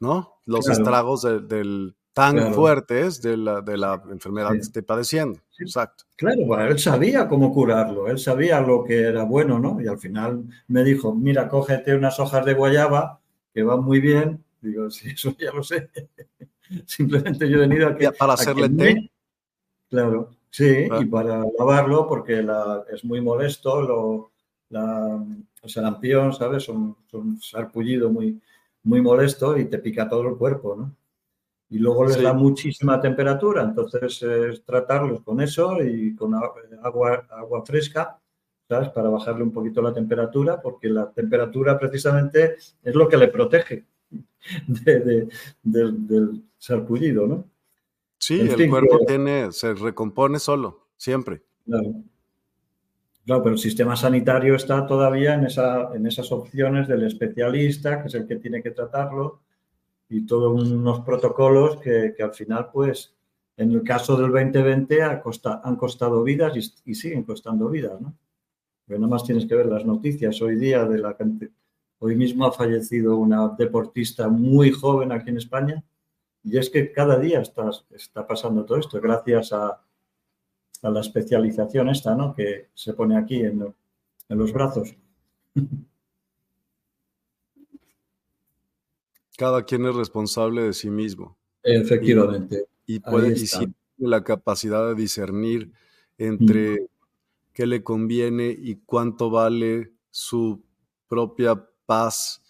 ¿no? los estragos del tan fuertes de la, de la enfermedad que esté padeciendo. Exacto. Claro, bueno, él sabía cómo curarlo, él sabía lo que era bueno, ¿no? Y al final me dijo, mira, cógete unas hojas de guayaba que van muy bien. Digo, sí, eso ya lo sé. Simplemente yo he venido aquí. ¿Para hacerle té? Claro, sí, y para lavarlo porque la, es muy molesto, lo, la, el sarampión, ¿sabes? Son, son sarpullido muy, muy molesto y te pica todo el cuerpo, ¿no? Y luego les da muchísima temperatura, entonces es tratarlos con eso y con agua, agua fresca, ¿sabes? Para bajarle un poquito la temperatura, porque la temperatura precisamente es lo que le protege del sarpullido, ¿no? Sí, el cuerpo tiene, se recompone solo, siempre. Claro. Claro, pero el sistema sanitario está todavía en, esa, en esas opciones del especialista, que es el que tiene que tratarlo, y todos unos protocolos que, al final, pues, en el caso del 2020 han costado vidas y, siguen costando vidas, ¿no? Pero nada más tienes que ver las noticias hoy día de la Hoy mismo ha fallecido una deportista muy joven aquí en España y es que cada día está, está pasando todo esto gracias a, a la especialización esta, ¿no? Que se pone aquí en, los brazos. Cada quien es responsable de sí mismo. Efectivamente. Y, puede y la capacidad de discernir entre qué le conviene y cuánto vale su propia paz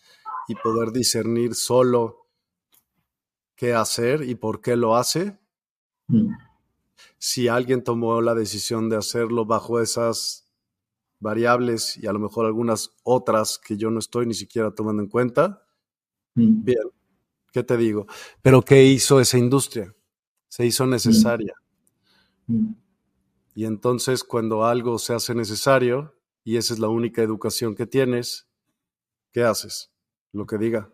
y poder discernir solo qué hacer y por qué lo hace si alguien tomó la decisión de hacerlo bajo esas variables y a lo mejor algunas otras que yo no estoy ni siquiera tomando en cuenta, mm. bien, ¿qué te digo? Pero ¿qué hizo esa industria? Se hizo mm. necesaria. Mm. Y entonces cuando algo se hace necesario y esa es la única educación que tienes, ¿qué haces? Lo que diga.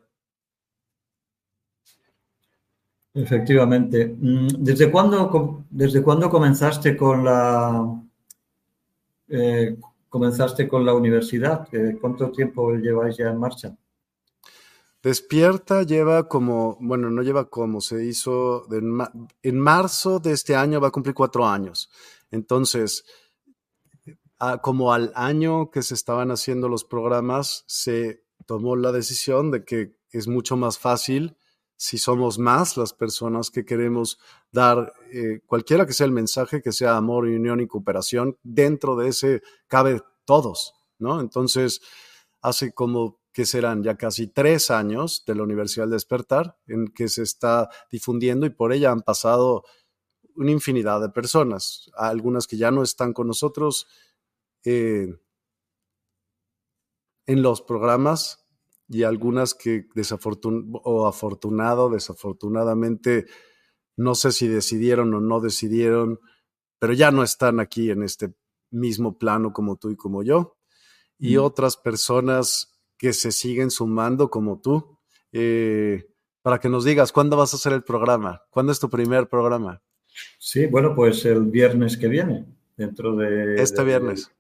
Efectivamente. Mm, ¿Desde cuándo, desde cuándo comenzaste con la eh, comenzaste con la universidad? ¿Cuánto tiempo lleváis ya en marcha? Despierta lleva como, bueno, no lleva como, se hizo en marzo de este año va a cumplir cuatro años. Entonces, como al año que se estaban haciendo los programas, se tomó la decisión de que es mucho más fácil si somos más las personas que queremos dar eh, cualquiera que sea el mensaje, que sea amor, unión y cooperación, dentro de ese cabe todos, ¿no? Entonces, hace como que serán ya casi tres años de la Universidad del Despertar en que se está difundiendo y por ella han pasado una infinidad de personas, algunas que ya no están con nosotros eh, en los programas, y algunas que desafortunado o afortunado, desafortunadamente, no sé si decidieron o no decidieron, pero ya no están aquí en este mismo plano como tú y como yo. Y otras personas que se siguen sumando como tú, eh, para que nos digas, ¿cuándo vas a hacer el programa? ¿Cuándo es tu primer programa? Sí, bueno, pues el viernes que viene, dentro de... Este viernes.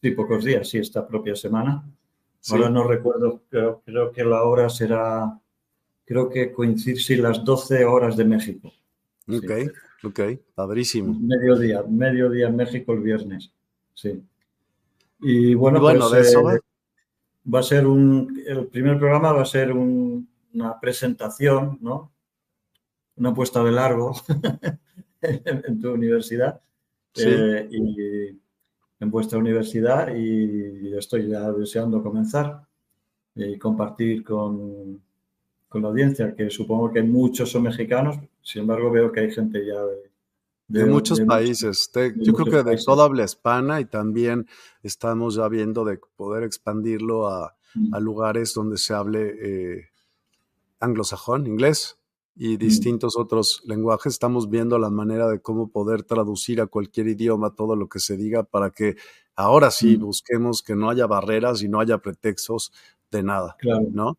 sí, pocos días, sí, esta propia semana. Ahora no recuerdo, pero creo que la hora será, creo que coincide sí, las 12 horas de México. Ok, ok, padrísimo. Mediodía, mediodía en México el viernes, sí. Y bueno, bueno pues, de eso eh, va a ser un, el primer programa va a ser una presentación, ¿no? Una puesta de largo en, tu universidad. Sí. Eh, y en vuestra universidad y estoy ya deseando comenzar y compartir con, con la audiencia, que supongo que muchos son mexicanos, sin embargo veo que hay gente ya de, de, muchos países. yo creo que de toda habla hispana y también estamos ya viendo de poder expandirlo a, mm. a lugares donde se hable eh, anglosajón, inglés y mm. distintos otros lenguajes. Estamos viendo la manera de cómo poder traducir a cualquier idioma todo lo que se diga para que ahora sí mm. busquemos que no haya barreras y no haya pretextos de nada, ¿no?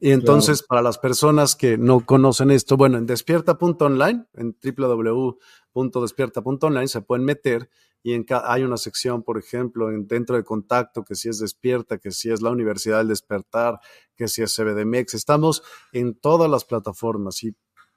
Y entonces, para las personas que no conocen esto, bueno, en despierta.online, en www.despierta.online se pueden meter y hay una sección, por ejemplo, en, dentro de contacto, que si es Despierta, que si es la Universidad del Despertar, que si es CBDMEX. Estamos en todas las plataformas y,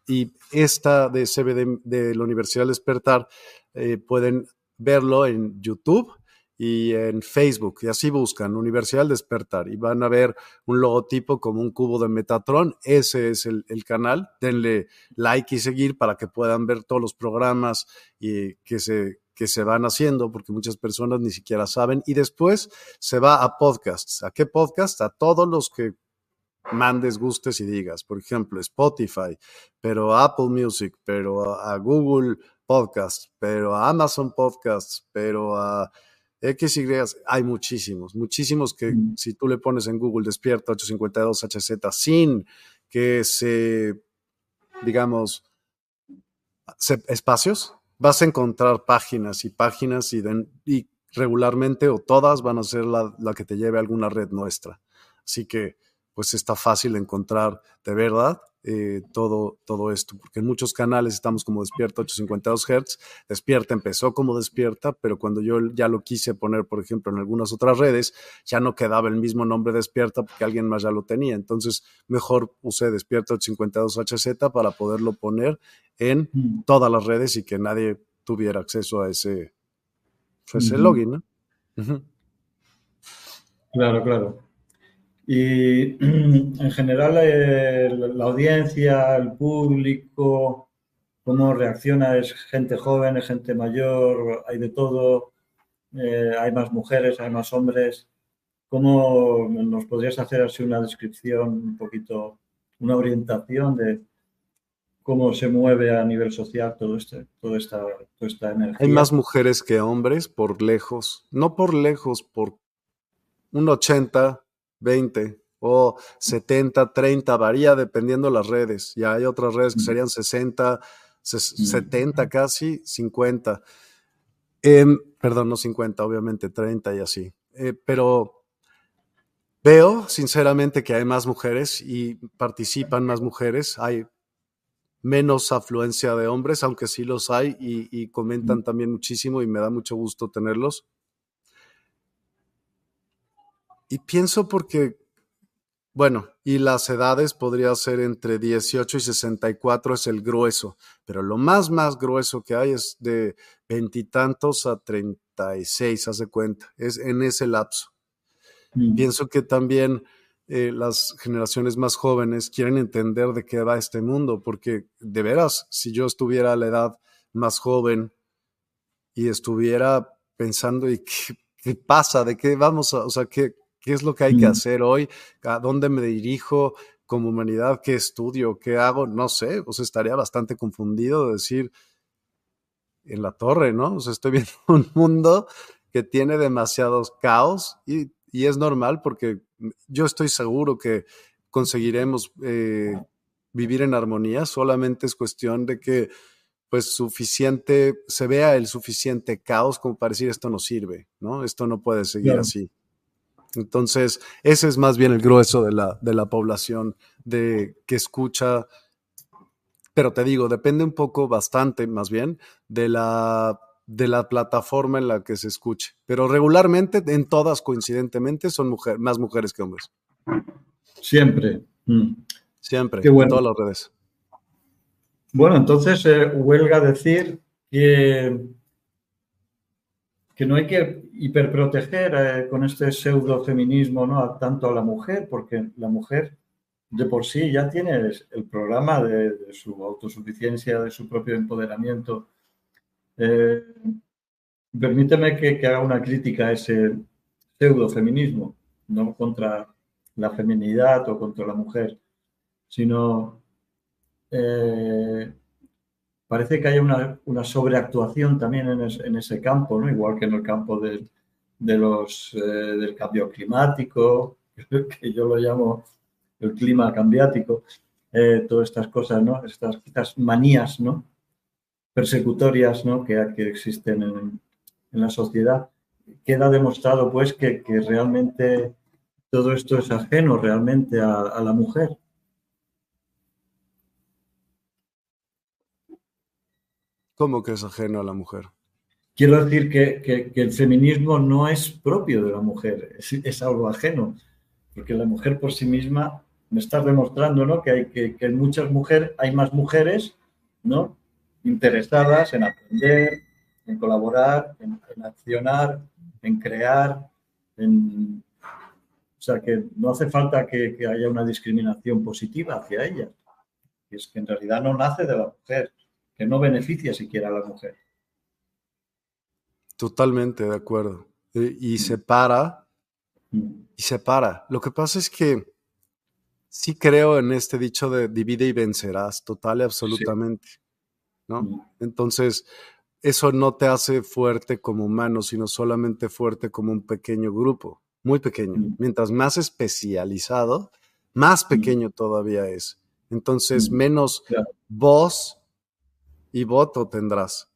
y esta de CBD de la Universidad del Despertar eh, pueden verlo en YouTube y en Facebook. Y así buscan Universidad del Despertar y van a ver un logotipo como un cubo de Metatron. Ese es el, canal. Denle like y seguir para que puedan ver todos los programas y que se, que se van haciendo, porque muchas personas ni siquiera saben. Y después se va a podcasts. ¿A qué podcast? A todos los que mandes, gustes y digas. Por ejemplo, Spotify, pero Apple Music, pero a Google Podcasts, pero a Amazon Podcasts, pero a X, Y, hay muchísimos, muchísimos que mm. si tú le pones en Google despierta 852 HZ sin que se, digamos, espacios, vas a encontrar páginas y páginas y, regularmente o todas van a ser la, la que te lleve a alguna red nuestra. Así que pues está fácil encontrar de verdad eh, todo, todo esto, porque en muchos canales estamos como Despierta 852 Hz. Despierta empezó como Despierta, pero cuando yo ya lo quise poner, por ejemplo, en algunas otras redes, ya no quedaba el mismo nombre Despierta porque alguien más ya lo tenía. Entonces, mejor usé Despierta 852 HZ para poderlo poner en mm. todas las redes y que nadie tuviera acceso a ese, ese login. ¿no? Claro, claro. Y en general la audiencia, el público, cómo reacciona, es gente joven, es gente mayor, hay de todo, eh, hay más mujeres, hay más hombres. ¿Cómo nos podrías hacer así una descripción, un poquito, una orientación de cómo se mueve a nivel social todo este, toda, esta, toda esta energía? Hay más mujeres que hombres por lejos, no por lejos, por un 80, 20 o 70, 30, varía dependiendo las redes. Ya hay otras redes que serían 60, 70 casi, 50. Em, perdón, no 50, obviamente 30 y así. Eh, pero veo sinceramente que hay más mujeres y participan más mujeres. Hay menos afluencia de hombres, aunque sí los hay y comentan también muchísimo y me da mucho gusto tenerlos. Y pienso porque, bueno, y las edades podría ser entre 18 y 64 es el grueso, pero lo más, más grueso que hay es de veintitantos a 36, hace cuenta, es en ese lapso. Mm. Pienso que también eh, las generaciones más jóvenes quieren entender de qué va este mundo, porque de veras, si yo estuviera a la edad más joven y estuviera pensando, ¿y qué, qué pasa? ¿De qué vamos a, o sea, qué, ¿Qué es lo que hay que hacer hoy? ¿A dónde me dirijo como humanidad? ¿Qué estudio? ¿Qué hago? No sé, pues estaría bastante confundido de decir en la torre, ¿no? O sea, estoy viendo un mundo que tiene demasiados caos y, es normal porque yo estoy seguro que conseguiremos eh, vivir en armonía, solamente es cuestión de que pues suficiente, se vea el suficiente caos como para decir esto no sirve, ¿no? Esto no puede seguir así. Entonces, ese es más bien el grueso de la, de la población de, que escucha, pero te digo, depende un poco, bastante más bien, de la, de la plataforma en la que se escuche. Pero regularmente, en todas coincidentemente, son mujer, más mujeres que hombres. Siempre. Mm. Siempre, en todas las redes. Bueno, entonces eh, huelga decir que que no hay que hiperproteger eh, con este pseudo feminismo ¿no? tanto a la mujer, porque la mujer de por sí ya tiene el programa de, su autosuficiencia, de su propio empoderamiento. Eh, permíteme que, haga una crítica a ese pseudo feminismo, no contra la feminidad o contra la mujer, sino eh, parece que hay una, sobreactuación también en, ese campo, ¿no? igual que en el campo de, eh, del cambio climático, que yo lo llamo el clima cambiático, eh, todas estas cosas, ¿no? estas, manías ¿no? persecutorias ¿no? que, existen en, la sociedad. Queda demostrado pues que, realmente todo esto es ajeno realmente a, la mujer. ¿Cómo que es ajeno a la mujer? Quiero decir que, el feminismo no es propio de la mujer, es, algo ajeno, porque la mujer por sí misma me está demostrando ¿no? que, hay, que, en muchas mujeres hay más mujeres ¿no? interesadas en aprender, en colaborar, en, accionar, en crear, en... O sea, que no hace falta que, haya una discriminación positiva hacia ellas. es que en realidad no nace de la mujer, que no beneficia siquiera a la mujer. Totalmente de acuerdo. Y, separa, mm. y separa. Lo que pasa es que sí creo en este dicho de divide y vencerás, total y absolutamente. ¿no? Mm. Entonces, eso no te hace fuerte como humano, sino solamente fuerte como un pequeño grupo, muy pequeño. Mm. Mientras más especializado, más mm. pequeño todavía es. Entonces, menos voz y voto tendrás.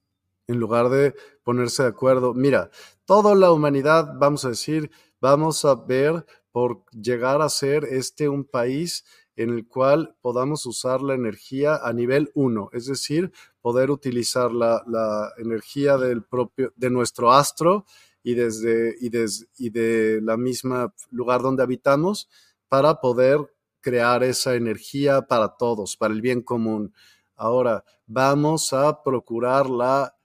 En lugar de ponerse de acuerdo, mira, toda la humanidad, vamos a decir, vamos a ver por llegar a ser este un país en el cual podamos usar la energía a nivel 1, es decir, poder utilizar la, energía del propio, de nuestro astro y desde, y, y de la misma lugar donde habitamos para poder crear esa energía para todos, para el bien común. Ahora, vamos a procurar la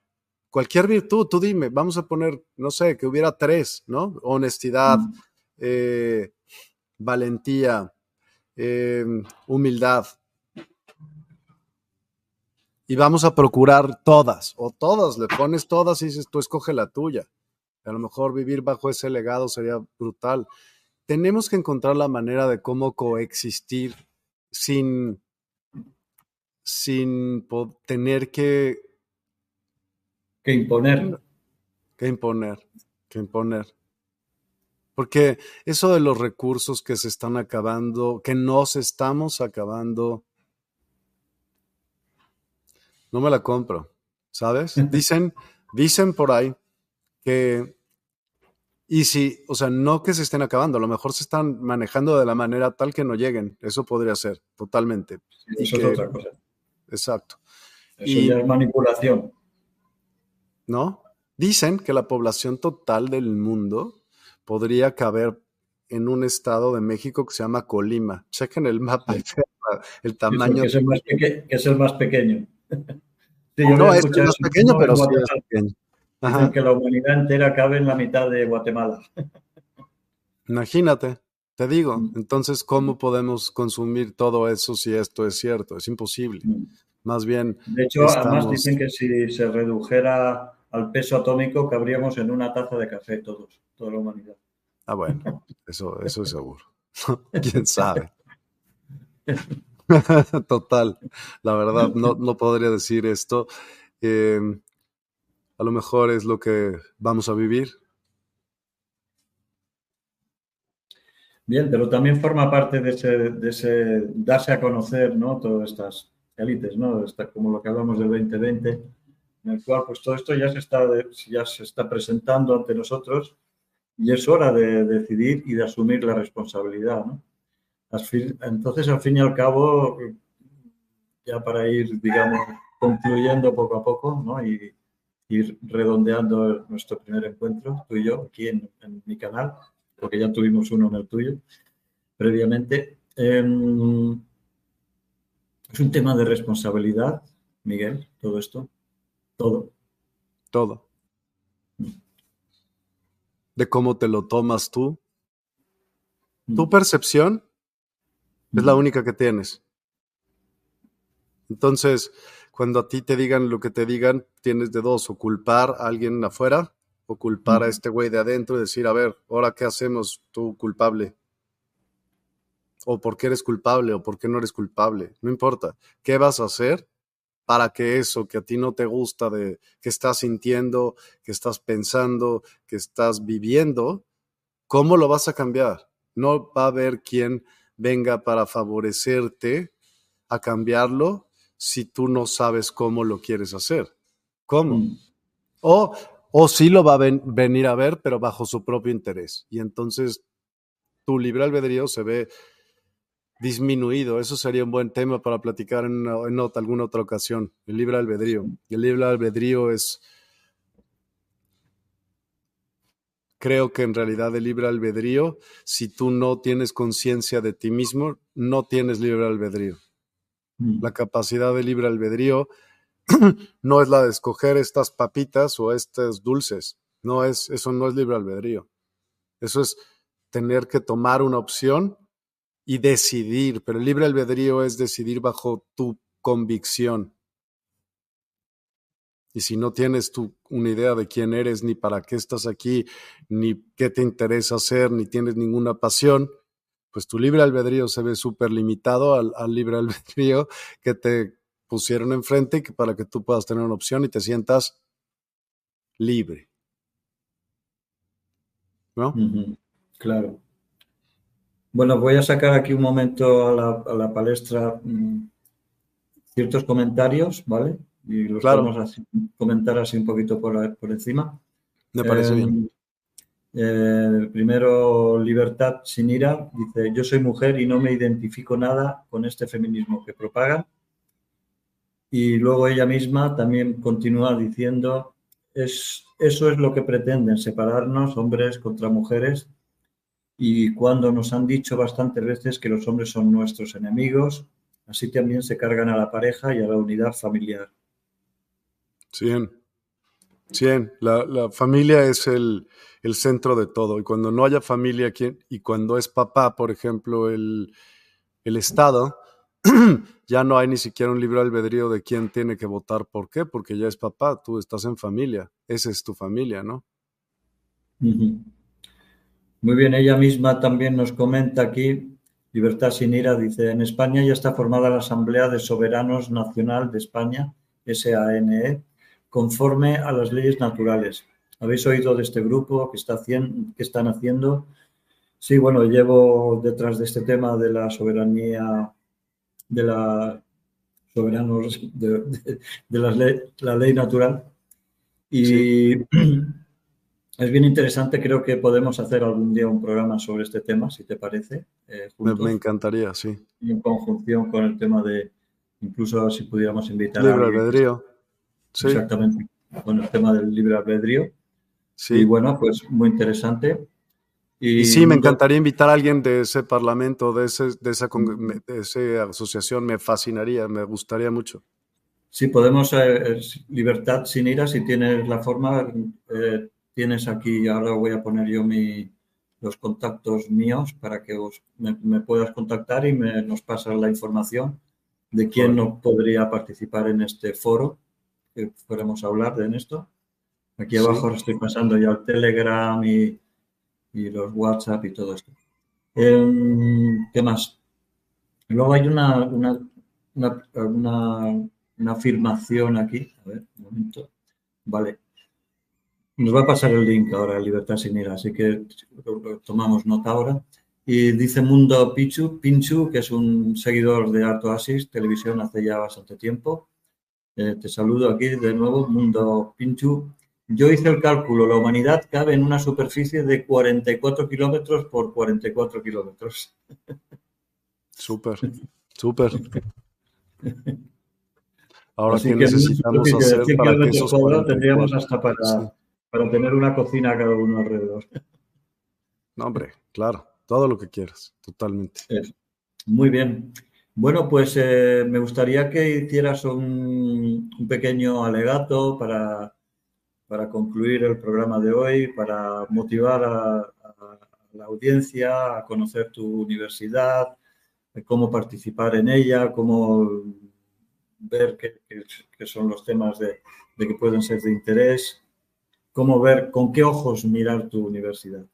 cualquier virtud, tú dime, vamos a poner, no sé, que hubiera tres, ¿no? Honestidad, eh, valentía, Em, humildad. Y vamos a procurar todas, o todas, le pones todas y dices, tú escoge la tuya. A lo mejor vivir bajo ese legado sería brutal. Tenemos que encontrar la manera de cómo coexistir sin, sin tener que... Que imponer. Que imponer, que imponer. Porque eso de los recursos que se están acabando, que nos estamos acabando, no me la compro, ¿sabes? Dicen, dicen por ahí que, y si, o sea, no que se estén acabando, a lo mejor se están manejando de la manera tal que no lleguen, eso podría ser, totalmente. eso es otra cosa. Exacto. Eso ya es manipulación. ¿No? Dicen que la población total del mundo podría caber en un estado de México que se llama Colima. Chequen el mapa, el tamaño. que, es el más es el más pequeño. no, es el más pequeño, pero sí es pequeño. Dicen que la humanidad entera cabe en la mitad de Guatemala. Imagínate, te digo. Entonces, ¿cómo podemos consumir todo eso si esto es cierto? Es imposible. Más bien. De hecho, además dicen que si se redujera al peso atómico cabríamos en una taza de café todos, toda la humanidad. Ah, bueno, eso, eso es seguro. ¿Quién sabe? Total, la verdad, no, no podría decir esto. Em, a lo mejor es lo que vamos a vivir. Bien, pero también forma parte de ese, de ese darse a conocer, ¿no? Todas estas élites, ¿no? como lo que hablamos del 2020 en el cual pues todo esto ya se está, ya se está presentando ante nosotros y es hora de decidir y de asumir la responsabilidad. Entonces, al fin y al cabo, ya para ir, digamos, concluyendo poco a poco ¿no? y ir redondeando nuestro primer encuentro, tú y yo, aquí en, mi canal, porque ya tuvimos uno en el tuyo previamente. Em, es un tema de responsabilidad, Miguel, todo esto. Todo. Todo. De cómo te lo tomas tú. Tu mm. percepción es la mm. única que tienes. Entonces, cuando a ti te digan lo que te digan, tienes de dos, o culpar a alguien afuera, o culpar a este güey de adentro y decir, a ver, ahora qué hacemos, tú culpable. O por qué eres culpable, o por qué no eres culpable. No importa. ¿Qué vas a hacer para que eso que a ti no te gusta de que estás sintiendo, que estás pensando, que estás viviendo, ¿cómo lo vas a cambiar? No va a haber quien venga para favorecerte a cambiarlo si tú no sabes cómo lo quieres hacer. ¿Cómo? Mm. O, o sí lo va a venir a ver, pero bajo su propio interés. Y entonces tu libre albedrío se ve disminuido. Eso sería un buen tema para platicar en, alguna otra ocasión, el libre albedrío. El libre albedrío es, creo que en realidad el libre albedrío, si tú no tienes conciencia de ti mismo, no tienes libre albedrío. Mm. La capacidad de libre albedrío no es la de escoger estas papitas o estos dulces. No es, eso no es libre albedrío. Eso es tener que tomar una opción y decidir, pero el libre albedrío es decidir bajo tu convicción. Y si no tienes tú una idea de quién eres, ni para qué estás aquí, ni qué te interesa hacer, ni tienes ninguna pasión, pues tu libre albedrío se ve súper limitado al, libre albedrío que te pusieron enfrente y que para que tú puedas tener una opción y te sientas libre. ¿No? Claro. Bueno, voy a sacar aquí un momento a la, palestra mm, ciertos comentarios, ¿vale? Y los vamos a comentar así un poquito por, por encima. Me parece bien. Eh, primero, Libertad sin ira, dice, yo soy mujer y no me identifico nada con este feminismo que propagan. Y luego ella misma también continúa diciendo, es, eso es lo que pretenden, separarnos hombres contra mujeres y cuando nos han dicho bastantes veces que los hombres son nuestros enemigos, así también se cargan a la pareja y a la unidad familiar. Sí, sí, la, la familia es el, el, centro de todo y cuando no haya familia y cuando es papá, por ejemplo, el, el Estado, ya no hay ni siquiera un libre albedrío de quién tiene que votar por qué, porque ya es papá, tú estás en familia, esa es tu familia, ¿no? Muy bien, ella misma también nos comenta aquí, Libertad sin ira, dice, en España ya está formada la Asamblea de Soberanos Nacional de España, SANE, conforme a las leyes naturales. ¿Habéis oído de este grupo que, está que están haciendo? Sí, bueno, llevo detrás de este tema de la soberanía, de la soberanos, de, la ley natural. Y Es bien interesante, creo que podemos hacer algún día un programa sobre este tema, si te parece. Eh, me, encantaría, sí. en conjunción con el tema de, incluso si pudiéramos invitar libre a... Libre albedrío. Sí. Exactamente, con el tema del libre albedrío. Sí. Y bueno, pues muy interesante. Y, sí, me encantaría invitar a alguien de ese parlamento, de, ese, de, esa, de esa asociación, me fascinaría, me gustaría mucho. Sí, podemos, eh, libertad sin ira, si tienes la forma, eh, tienes aquí, ahora voy a poner yo mi, los contactos míos para que me, puedas contactar y me, nos pasas la información de quién no podría participar en este foro, que a hablar de esto. Aquí abajo estoy pasando ya el Telegram y, los WhatsApp y todo esto. Em, ¿Qué más? Luego hay una, una, una, una afirmación aquí. A ver, un momento. Vale. Nos va a pasar el link ahora, Libertad Sin Ira, así que tomamos nota ahora. Y dice Mundo Pichu, Pinchu, que es un seguidor de Art Oasis Televisión hace ya bastante tiempo. Eh, te saludo aquí de nuevo, Mundo Pinchu. Yo hice el cálculo, la humanidad cabe en una superficie de 44 kilómetros por 44 kilómetros. Súper, súper. Ahora que, necesitamos hacer para que esos tendríamos hasta para para tener una cocina cada uno alrededor. No, hombre, claro, todo lo que quieras, totalmente. Muy bien. Bueno, pues eh, me gustaría que hicieras un, pequeño alegato para, para, concluir el programa de hoy, para motivar a, la audiencia a conocer tu universidad, cómo participar en ella, cómo ver qué, son los temas de, de que pueden ser de interés cómo ver, con qué ojos mirar tu universidad.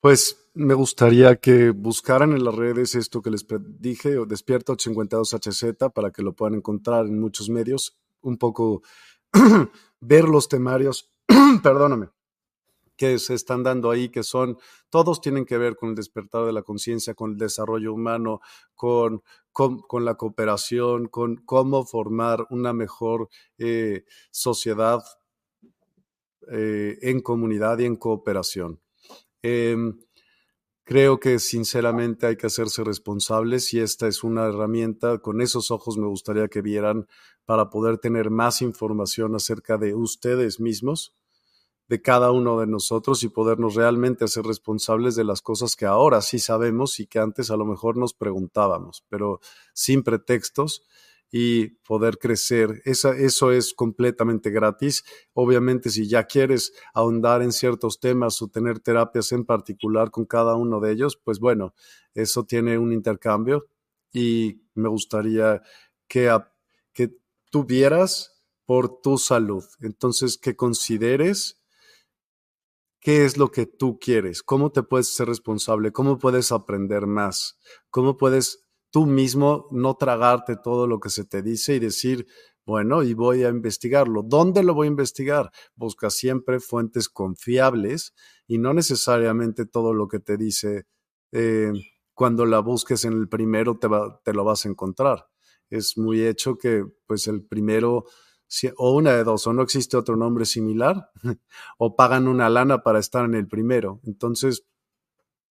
Pues me gustaría que buscaran en las redes esto que les dije, Despierta 52HZ, para que lo puedan encontrar en muchos medios, un poco ver los temarios, perdóname, que se están dando ahí, que son, todos tienen que ver con el despertar de la conciencia, con el desarrollo humano, con, con, la cooperación, con cómo formar una mejor eh, sociedad eh, en comunidad y en cooperación. Em, creo que sinceramente hay que hacerse responsables y esta es una herramienta, con esos ojos me gustaría que vieran para poder tener más información acerca de ustedes mismos, de cada uno de nosotros y podernos realmente hacer responsables de las cosas que ahora sí sabemos y que antes a lo mejor nos preguntábamos, pero sin pretextos y poder crecer. Esa, eso es completamente gratis. Obviamente, si ya quieres ahondar en ciertos temas o tener terapias en particular con cada uno de ellos, pues bueno, eso tiene un intercambio y me gustaría que, que tuvieras por tu salud. Entonces, que consideres qué es lo que tú quieres, cómo te puedes ser responsable, cómo puedes aprender más, cómo puedes tú mismo no tragarte todo lo que se te dice y decir, bueno, y voy a investigarlo. ¿Dónde lo voy a investigar? Busca siempre fuentes confiables y no necesariamente todo lo que te dice eh, cuando la busques en el primero te, te lo vas a encontrar. Es muy hecho que pues el primero o una de dos, o no existe otro nombre similar, o pagan una lana para estar en el primero. Entonces,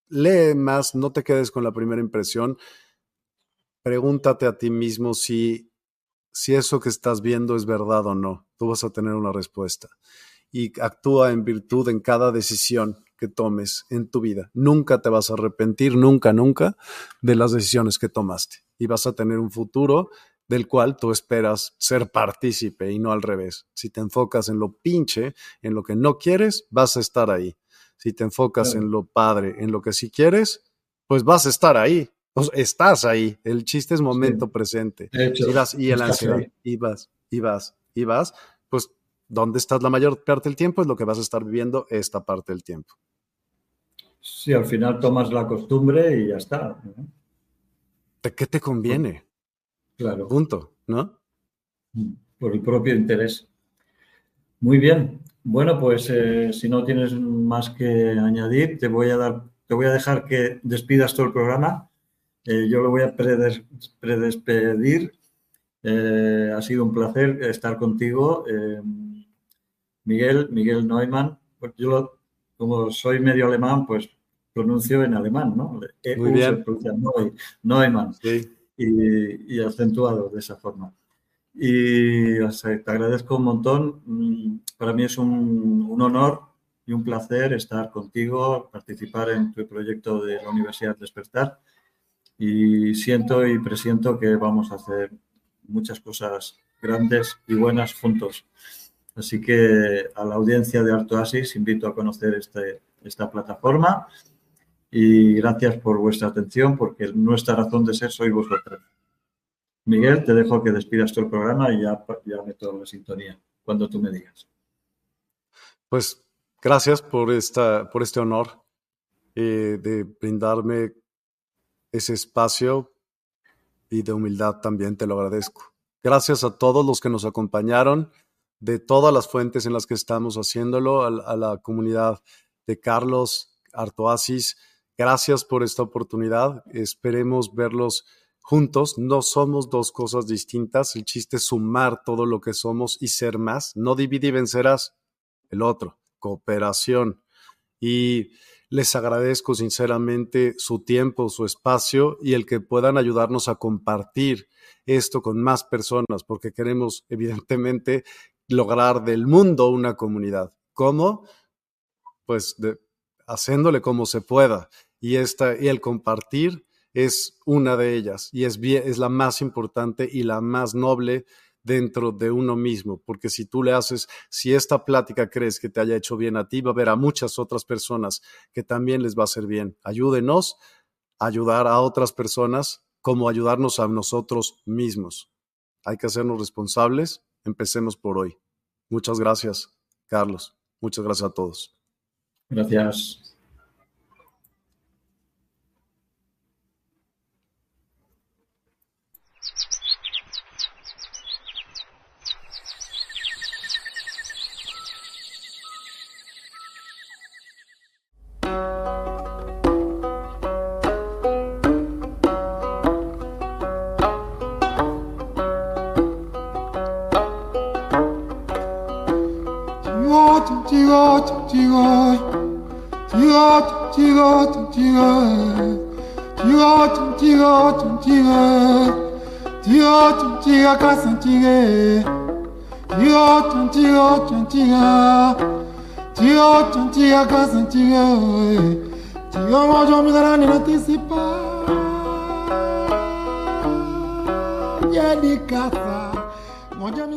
lee más, no te quedes con la primera impresión pregúntate a ti mismo si, si eso que estás viendo es verdad o no. Tú vas a tener una respuesta. Y actúa en virtud en cada decisión que tomes en tu vida. Nunca te vas a arrepentir, nunca, nunca, de las decisiones que tomaste. Y vas a tener un futuro del cual tú esperas ser partícipe y no al revés. Si te enfocas en lo pinche, en lo que no quieres, vas a estar ahí. Si te enfocas en lo padre, en lo que sí quieres, pues vas a estar ahí estás ahí. El chiste es momento presente. y vas, y el ansiedad, y vas, y vas, y vas, pues ¿dónde estás la mayor parte del tiempo? Es lo que vas a estar viviendo esta parte del tiempo. Sí, al final tomas la costumbre y ya está. ¿De qué te conviene? Claro. Punto, ¿no? Por el propio interés. Muy bien. Bueno, pues eh, si no tienes más que añadir, te voy a dar, te voy a dejar que despidas todo el programa eh, yo lo voy a predespedir. Eh, ha sido un placer estar contigo, eh, Miguel, Miguel Neumann. Pues yo, como soy medio alemán, pues pronuncio en alemán, ¿no? Muy bien. Neumann. Y, acentuado de esa forma. Y te agradezco un montón. Mm, para mí es un, un, honor y un placer estar contigo, participar en tu proyecto de la Universidad Despertar y siento y presiento que vamos a hacer muchas cosas grandes y buenas juntos. Así que a la audiencia de Alto Asis invito a conocer este, esta plataforma y gracias por vuestra atención porque nuestra razón de ser soy vosotros. Miguel, te dejo que despidas todo el programa y ya, ya meto la sintonía cuando tú me digas. Pues gracias por, esta, por este honor eh, de brindarme ese espacio y de humildad también te lo agradezco. Gracias a todos los que nos acompañaron, de todas las fuentes en las que estamos haciéndolo, a, la comunidad de Carlos Artoasis. Gracias por esta oportunidad. Esperemos verlos juntos. No somos dos cosas distintas. El chiste es sumar todo lo que somos y ser más. No divide y vencerás. El otro, cooperación. Y les agradezco sinceramente su tiempo, su espacio y el que puedan ayudarnos a compartir esto con más personas, porque queremos evidentemente lograr del mundo una comunidad. ¿Cómo? Pues haciéndole como se pueda. Y, esta, y el compartir es una de ellas y es, es la más importante y la más noble dentro de uno mismo, porque si tú le haces, si esta plática crees que te haya hecho bien a ti, va a haber a muchas otras personas que también les va a hacer bien. Ayúdenos a ayudar a otras personas como ayudarnos a nosotros mismos. Hay que hacernos responsables. Empecemos por hoy. Muchas gracias, Carlos. Muchas gracias a todos. Gracias. Moja mi